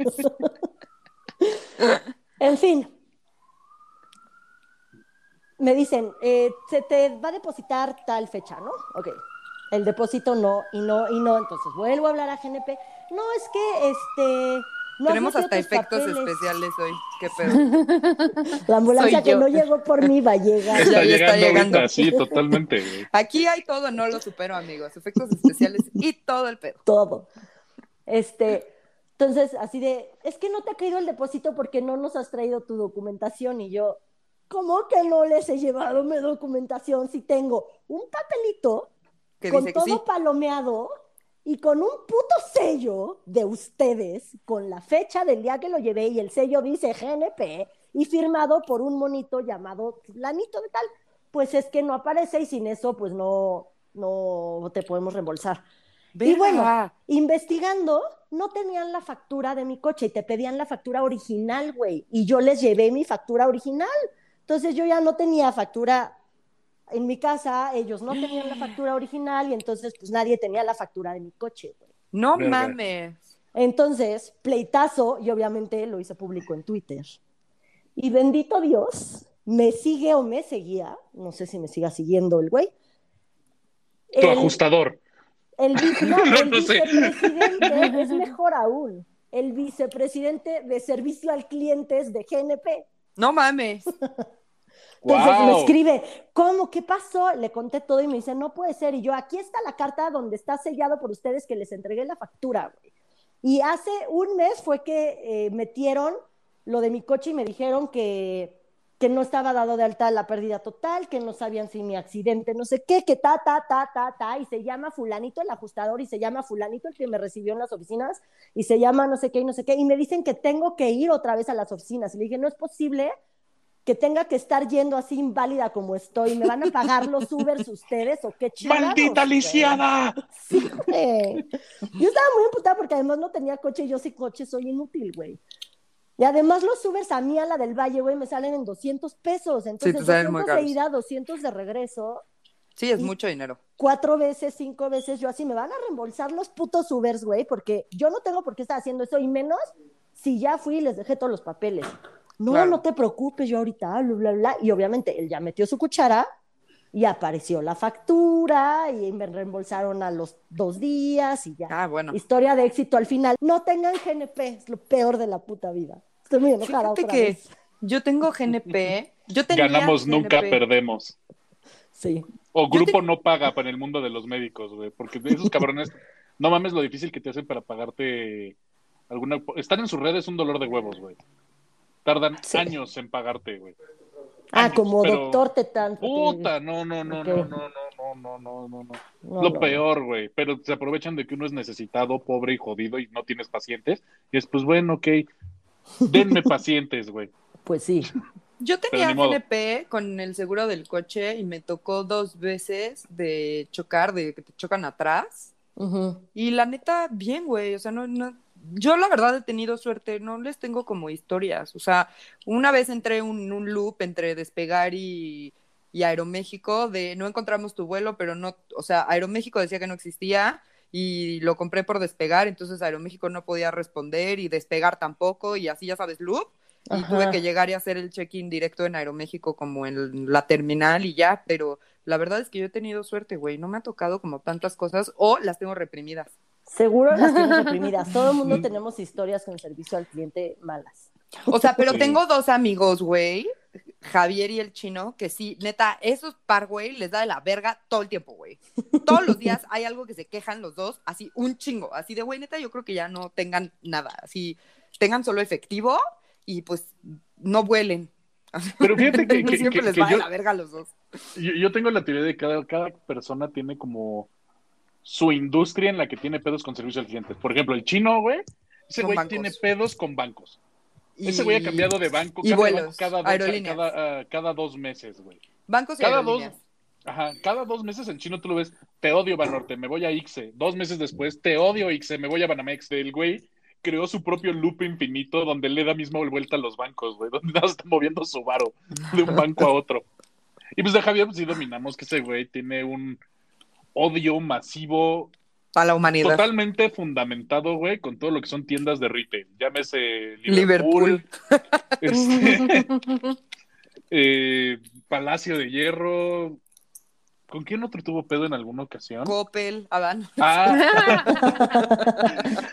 En fin. Me dicen, eh, se te va a depositar tal fecha, ¿no? Ok. El depósito no, y no, y no. Entonces vuelvo a hablar a GNP. No, es que este. No Tenemos hasta efectos papeles. especiales hoy. Qué pedo. La ambulancia que no llegó por mí va a llegar. Ya, Está ya está llegando llegando. ahorita, sí, totalmente, güey. Aquí hay todo, no lo supero, amigos. Efectos especiales y todo el pedo. todo. Este, entonces, así de, es que no te ha caído el depósito porque no nos has traído tu documentación. Y yo, ¿cómo que no les he llevado mi documentación si tengo un papelito Que con dice que todo sí. palomeado y con un puto sello de ustedes, con la fecha del día que lo llevé y el sello dice GNP y firmado por un monito llamado Lanito de tal? Pues es que no aparece y sin eso, pues no, no te podemos reembolsar. Y bueno, investigando, no tenían la factura de mi coche y te pedían la factura original, güey. Y yo les llevé mi factura original. Entonces yo ya no tenía factura en mi casa, ellos no tenían la factura original y entonces pues nadie tenía la factura de mi coche, güey. No Verga. mames. Entonces, pleitazo, y obviamente lo hice público en Twitter. Y bendito Dios, me sigue o me seguía, no sé si me siga siguiendo el güey. Tu El- ajustador. El, vice- no, No, el no sé. vicepresidente es mejor aún. El vicepresidente de servicio al clientes de GNP. No mames. Entonces me escribe, ¿cómo? ¿Qué pasó? Le conté todo y me dice, no puede ser. Y yo, aquí está la carta donde está sellado por ustedes que les entregué la factura, güey. Y hace un mes fue que eh, metieron lo de mi coche y me dijeron que, que no estaba dado de alta la pérdida total, que no sabían si mi accidente, no sé qué, que ta, ta, ta, ta, ta, y se llama fulanito el ajustador y se llama fulanito el que me recibió en las oficinas y se llama no sé qué y no sé qué, y me dicen que tengo que ir otra vez a las oficinas. Y le dije, no es posible que tenga que estar yendo así inválida como estoy. ¿Me van a pagar los Ubers ustedes o qué chingados? ¡Maldita lisiada! Sí, güey. Yo estaba muy emputada porque además no tenía coche y yo sin coche soy inútil, güey. Y además los Ubers a mí a la del Valle, güey, me salen en 200 pesos. Entonces, muy 200 de ida, 200 de regreso. Sí, es mucho dinero. cuatro veces, cinco veces, yo así me van a reembolsar los putos Ubers, güey, porque yo no tengo por qué estar haciendo eso, y menos si ya fui y les dejé todos los papeles. No, Claro. no te preocupes, yo ahorita, bla, bla, bla. Y obviamente él ya metió su cuchara y apareció la factura y me reembolsaron a los dos días y ya. Ah, bueno. Historia de éxito al final. No tengan GNP, es lo peor de la puta vida. Estoy muy enojada Fíjate otra que vez. yo tengo GNP. Yo tenía Ganamos, nunca perdemos. Sí. O grupo no paga para el mundo de los médicos, güey. Porque esos cabrones, no mames lo difícil que te hacen para pagarte alguna. Estar en sus redes es un dolor de huevos, güey. Tardan Sí. años en pagarte, güey. Ah, Años, como pero- doctor Tetán. Puta, no, no, no, Ok. no, no, no, no, no, no, no, Lo no, peor, güey. Pero se aprovechan de que uno es necesitado, pobre y jodido y no tienes pacientes. Y es, pues bueno, ok. Denme pacientes, güey. Pues sí. Yo tenía. GNP con el seguro del coche y me tocó dos veces de chocar, de que te chocan atrás. Y la neta, bien, güey. O sea, no, no. Yo la verdad he tenido suerte, no les tengo como historias. O sea, una vez entré en un, un loop entre despegar y, y Aeroméxico de no encontramos tu vuelo, pero no, o sea, Aeroméxico decía que no existía y lo compré por despegar, entonces Aeroméxico no podía responder y despegar tampoco y así ya sabes, loop. Y Ajá. tuve que llegar y hacer el check-in directo en Aeroméxico como en la terminal y ya, pero la verdad es que yo he tenido suerte, güey. No me ha tocado como tantas cosas o las tengo reprimidas. Seguro las tienes reprimidas. Todo el mundo tenemos historias con servicio al cliente malas. O sea, pero Sí. tengo dos amigos, güey, Javier y el chino, que sí, neta, esos par, güey, les da de la verga todo el tiempo, güey. Todos los días hay algo que se quejan los dos, así un chingo, así de, güey, neta, yo creo que ya no tengan nada, así, tengan solo efectivo y pues no vuelen. Pero fíjate que, que- Siempre que- les que va de yo, la verga a los dos. yo, yo tengo la teoría de que cada, cada persona tiene como su industria en la que tiene pedos con servicio al cliente. Por ejemplo, el chino, güey, ese güey tiene pedos con bancos. Y- Ese güey ha cambiado de banco y cada, vuelos, cada, dos, aerolíneas. cada, ah, cada dos meses, güey. Bancos y Cada dos, aerolíneas. ajá, cada dos meses el chino tú lo ves, te odio Banorte, me voy a IXE. Dos meses después, te odio IXE, me voy a Banamex. El güey creó su propio loop infinito donde le da misma vuelta a los bancos, güey, donde nada está moviendo su varo de un banco a otro. Y pues de Javier, pues sí dominamos que ese güey tiene un odio masivo A la humanidad. totalmente fundamentado, güey, con todo lo que son tiendas de retail. Llámese Liverpool, Liverpool. este, eh, Palacio de Hierro. ¿Con quién otro tuvo pedo en alguna ocasión? Coppel, Adán. Ah,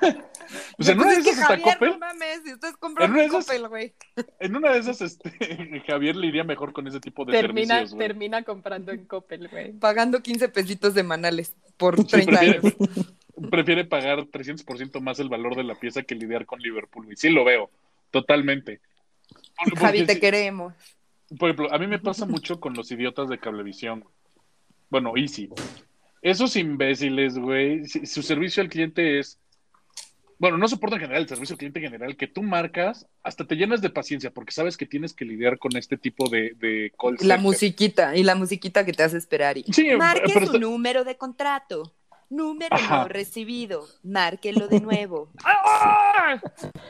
pues en una de esas está Coppel. no mames, si ustedes En compran una de en esas- Coppel, güey. En una de esas, este, Javier le iría mejor con ese tipo de termina, servicios, güey. termina comprando en Coppel, güey. Pagando 15 pesitos semanales por Sí, 30 prefiere, años. prefiere pagar 300% más el valor de la pieza que lidiar con Liverpool, güey. Sí lo veo, totalmente. Porque Javi, te sí- queremos. Por ejemplo, a mí me pasa mucho con los idiotas de Cablevisión. Bueno, Easy. Esos imbéciles, güey, su servicio al cliente es. Bueno, no soporto en general el servicio al cliente en general, que tú marcas, hasta te llenas de paciencia, porque sabes que tienes que lidiar con este tipo de, de call La musiquita, y la musiquita que te hace esperar. Y... Sí, Marque su está- número de contrato. Número Ajá. no recibido. Márquelo de nuevo.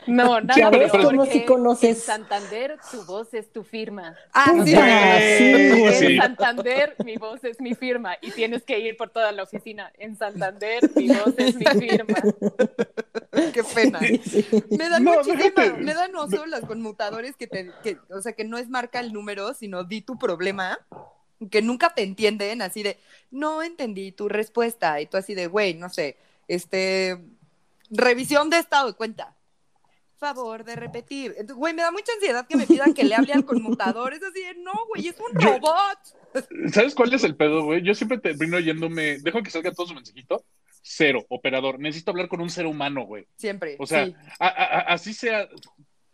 No, nada Ya ves peor cómo que sí conoces. En Santander, tu voz es tu firma. Ah, sí, sí. En Santander, mi voz es mi firma. Y tienes que ir por toda la oficina. En Santander, mi voz es mi firma. Qué pena. Me dan No, muchísima, me dan oso las conmutadores que te, que, o sea, que no es marca el número, sino di tu problema, que nunca te entienden, así de, no entendí tu respuesta, y tú así de, güey, no sé, este, revisión de estado de cuenta. Favor de repetir. Güey, me da mucha ansiedad que me pidan que le hable al conmutador. Es así de, no, güey, es un robot. ¿Sabes cuál es el pedo, güey? Yo siempre termino yéndome. Dejo que salga todo su mensajito. Cero, operador. Necesito hablar con un ser humano, güey. Siempre. O sea, sí. a- a- a- así sea,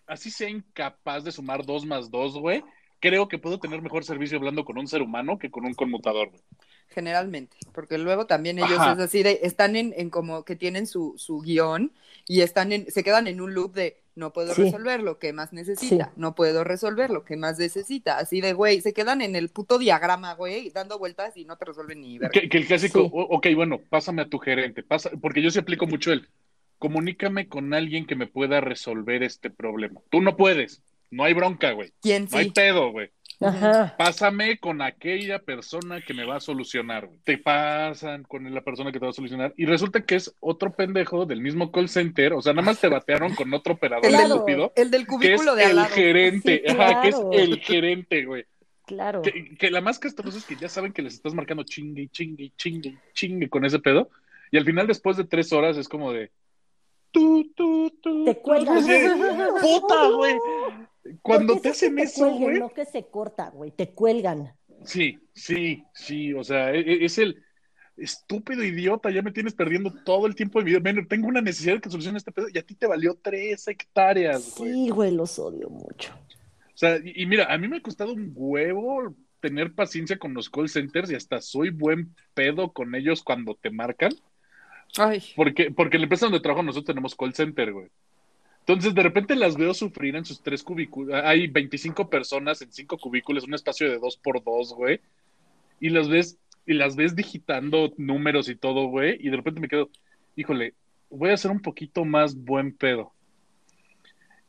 así sea incapaz de sumar dos más dos, güey. Creo que puedo tener mejor servicio hablando con un ser humano que con un conmutador, güey. generalmente, porque luego también ellos Ajá. es así de, están en, en como que tienen su, su guion y están en, se quedan en un loop de no puedo Sí. resolver lo que más necesita, Sí. no puedo resolver lo que más necesita, así de güey, se quedan en el puto diagrama, güey, dando vueltas y no te resuelven ni verga. Que, que el clásico, Sí. ok, bueno, pásame a tu gerente, pasa, porque yo sí aplico mucho el, comunícame con alguien que me pueda resolver este problema. Tú no puedes, no hay bronca, güey, ¿Quién no hay sí? pedo, güey. Ajá. Pásame con aquella persona que me va a solucionar, güey. Te pasan con la persona que te va a solucionar y resulta que es otro pendejo del mismo call center, o sea, nada más te batearon con otro operador El, Claro. estúpido, el del que es cubículo de al el lado. gerente, Sí, ajá, que es claro. el gerente, güey. Claro. Que, que la más castrosa es que ya saben que les estás marcando chingue, y chingue, y chingue, chingue con ese pedo. Y al final, después de tres horas, es como de. Tú, tú, tú. Te de, ¡Puta, güey! Cuando te hacen eso, güey. No que se corta, güey, te cuelgan. Sí, sí, sí. O sea, e- e- es el estúpido idiota. Ya me tienes perdiendo todo el tiempo de mi vida. Ven, tengo una necesidad de que solucione este pedo y a ti te valió tres hectáreas, güey. Sí, güey, los odio mucho. O sea, y, y mira, a mí me ha costado un huevo tener paciencia con los call centers y hasta soy buen pedo con ellos cuando te marcan, Ay, porque, porque en la empresa donde trabajo nosotros tenemos call center, güey. Entonces, de repente las veo sufrir en sus tres cubículos. Hay 25 personas en cinco cubículos, un espacio de dos por dos, güey. Y las ves, y las ves digitando números y todo, güey. Y de repente me quedo, híjole, voy a ser un poquito más buen pedo.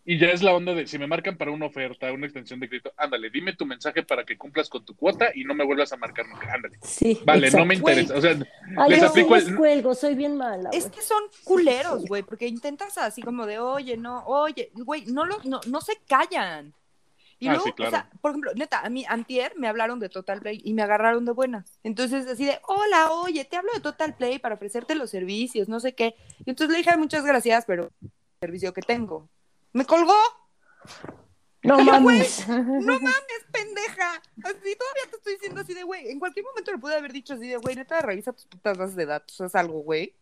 Y ya es la onda de, si me marcan para una oferta, una extensión de crédito, ándale, dime tu mensaje para que cumplas con tu cuota y no me vuelvas a marcar nunca, ándale. Sí. Vale, exacto. no me interesa. O sea, Ay, les yo aplico el... cuelgo, soy bien mala. Es que son culeros, güey, porque intentas así como de, oye, no, oye, güey, no, lo, no, no se callan. Y Ah, luego, sí, claro. o sea, por ejemplo, neta, a mí, antier me hablaron de Total Play y me agarraron de buenas. Entonces, así de, hola, oye, te hablo de Total Play para ofrecerte los servicios, no sé qué. Y entonces le dije, muchas gracias, pero el servicio que tengo. Me colgó, No mames. no mames, pendeja. Así todavía te estoy diciendo así de, güey, en cualquier momento le pude haber dicho así de, güey, neta, revisa tus putas bases de datos, haz algo, güey.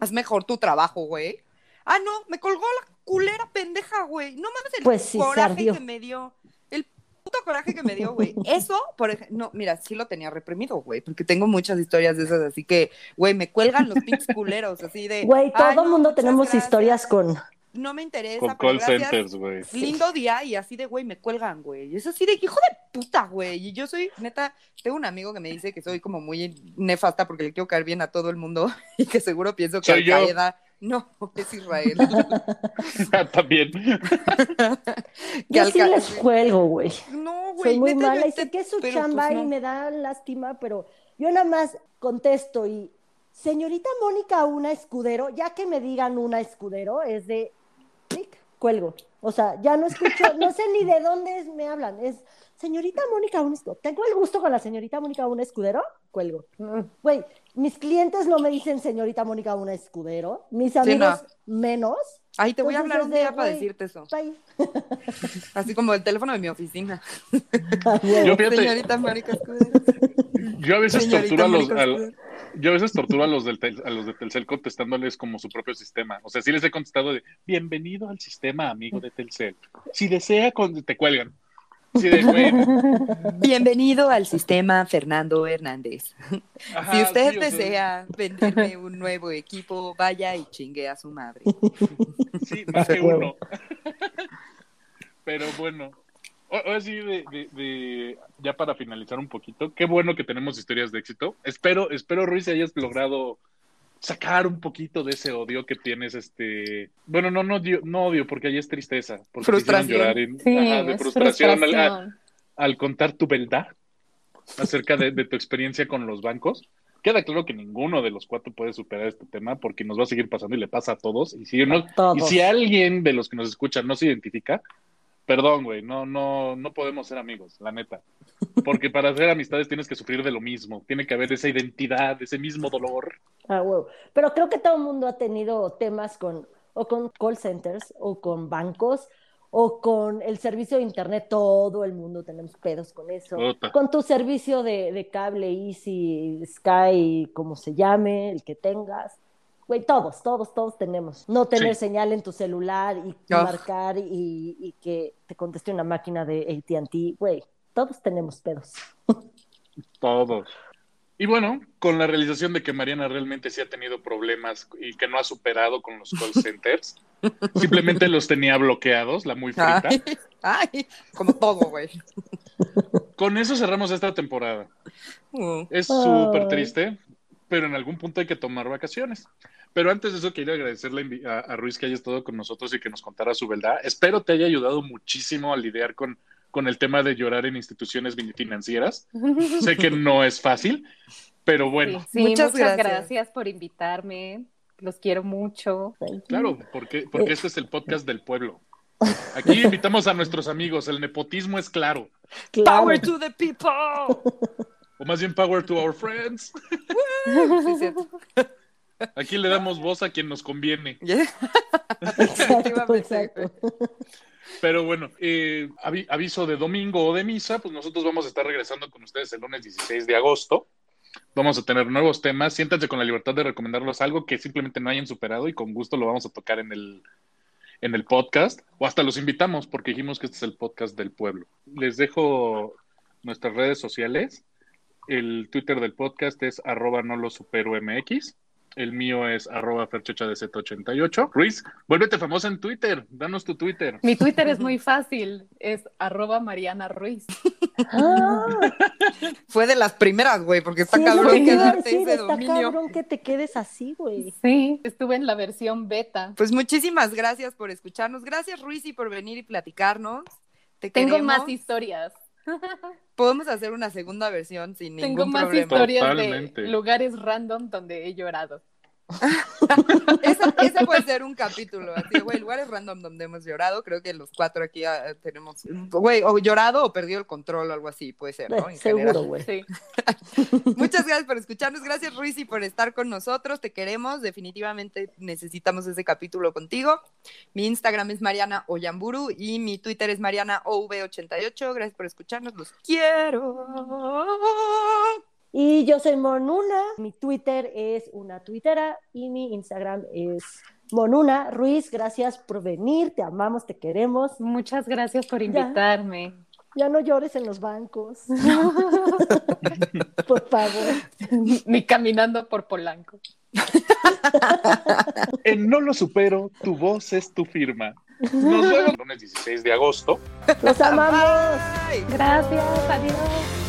Haz mejor tu trabajo, güey. Ah, no, me colgó la culera pendeja, güey. No mames el Pues sí, coraje que me dio. El puto coraje que me dio, güey. Eso, por ejemplo, no, mira, sí lo tenía reprimido, güey, porque tengo muchas historias de esas, así que, güey, me cuelgan los pinches culeros, así de. Güey, "Ay, todo no, mundo tenemos gracias, historias con. No me interesa, Con call gracias, centers, güey. lindo día y así de, güey, me cuelgan, güey. Y es así de, hijo de puta, güey. Y yo soy, neta, tengo un amigo que me dice que soy como muy nefasta porque le quiero caer bien a todo el mundo y que seguro pienso que Soy Al yo. Qaeda, no, es Israel. También. Que Yo sí les cuelgo, güey. No, güey. Soy muy neta, mala y sé que es su pero, chamba pues, no. y me da lástima, pero yo nada más contesto y, señorita Mónica, una escudero, ya que me digan una escudero, es de, cuelgo. O sea, ya no escucho, no sé ni de dónde es- me hablan, es, señorita Mónica, un escudero. Tengo el gusto con la señorita Mónica, un escudero, cuelgo. Mm, Güey, mis clientes no me dicen señorita Mónica, una escudero, mis amigos menos. Ay, te voy a hablar un de, día para decirte eso. Bye. Así como el teléfono de mi oficina. Yo fíjate, Señorita Mónica Escudero. yo a veces Señorita torturo a los, al- yo a veces torturo a los del tel- a los de Telcel contestándoles como su propio sistema. O sea, sí les he contestado de bienvenido al sistema amigo de Telcel. Si desea con- te cuelgan. Sí, de güey. Bienvenido al sistema Fernando Hernández. Ajá, si usted sí, desea venderme un nuevo equipo, vaya y chingue a su madre. Sí, más que uno. Pero bueno, ahora sí, de, de- de- ya para finalizar un poquito, qué bueno que tenemos historias de éxito. Espero, espero, Ruiz, hayas logrado sacar un poquito de ese odio que tienes, este, bueno, no, no odio, no odio, porque ahí es tristeza, porque Frustración. llorar en- Sí, ajá, de frustración, al- contar tu verdad acerca de, de tu experiencia con los bancos. Queda claro que ninguno de los cuatro puede superar este tema porque nos va a seguir pasando y le pasa a todos. Y si, uno- Todos. y si alguien de los que nos escuchan no se identifica, perdón, güey, no, no, no podemos ser amigos, la neta. Porque para hacer amistades tienes que sufrir de lo mismo. Tiene que haber esa identidad, ese mismo dolor. Ah, huevo. Pero creo que todo el mundo ha tenido temas con, o con call centers, o con bancos, o con el servicio de internet. Todo el mundo tenemos pedos con eso. Con tu servicio de, de cable Easy, Sky, como se llame, el que tengas. Güey, todos, todos, todos tenemos. No tener Sí. señal en tu celular y marcar y, y que te conteste una máquina de ATT. Güey, todos tenemos pedos. Todos. Y bueno, con la realización de que Mariana realmente sí ha tenido problemas y que no ha superado con los call centers, simplemente los tenía bloqueados, la muy frita. Ay, ay, como todo, güey. Con eso cerramos esta temporada. Mm. Es Ay. súper triste, pero en algún punto hay que tomar vacaciones. Pero antes de eso, quería agradecerle a, a Ruiz que haya estado con nosotros y que nos contara su verdad. Espero te haya ayudado muchísimo a lidiar con, con el tema de llorar en instituciones financieras. Sé que no es fácil, pero bueno, Sí, Muchas muchas, gracias. gracias. por invitarme. Los quiero mucho. claro, porque, porque este es el podcast del pueblo. Aquí invitamos a nuestros amigos, el nepotismo es claro. Claro. Power to the people. O más bien, power to our friends. Sí, cierto. Aquí le damos voz a quien nos conviene. Exacto, Efectivamente. exacto. Pero bueno, eh, avi- aviso de domingo o de misa, pues nosotros vamos a estar regresando con ustedes el lunes 16 de agosto. Vamos a tener nuevos temas. Siéntanse con la libertad de recomendarlos algo que simplemente no hayan superado y con gusto lo vamos a tocar en el, en el podcast. O hasta los invitamos porque dijimos que este es el podcast del pueblo. Les dejo nuestras redes sociales. El Twitter del podcast es arroba no lo supero MX. El mío es arroba ferchocha de Z88. Ruiz, vuélvete famosa en Twitter. Danos tu Twitter. Mi Twitter es muy fácil. Es arroba Mariana Ruiz. Ah, Fue de las primeras, güey, porque está sí, cabrón que quedarte decir, ese está dominio. cabrón que te quedes así, güey. Sí, estuve en la versión beta. Pues muchísimas gracias por escucharnos. Gracias, Ruiz, y por venir y platicarnos. Te Tengo queremos. más historias. Podemos hacer una segunda versión sin Tengo ningún más problema. historias Totalmente. de lugares random donde he llorado. Ese, ese puede ser un capítulo, así, güey, lugares random donde hemos llorado. Creo que los cuatro aquí ah, tenemos, güey, o llorado o perdido el control o algo así, puede ser, ¿no? En Seguro, general. güey. Sí. Muchas gracias por escucharnos. Gracias, Ruiz, y por estar con nosotros. Te queremos. Definitivamente necesitamos ese capítulo contigo. Mi Instagram es Mariana Oyamburu y mi Twitter es Mariana OV88. Gracias por escucharnos. Los quiero. Y yo soy Monuna, mi Twitter es una tuitera y mi Instagram es Monuna Ruiz. Gracias por venir, te amamos, te queremos. Muchas gracias por Ya. invitarme. Ya no llores en los bancos. por favor. Ni caminando por Polanco. En No Lo Supero, tu voz es tu firma. Nos vemos el lunes 16 de agosto. Los amamos. Bye. Gracias, adiós.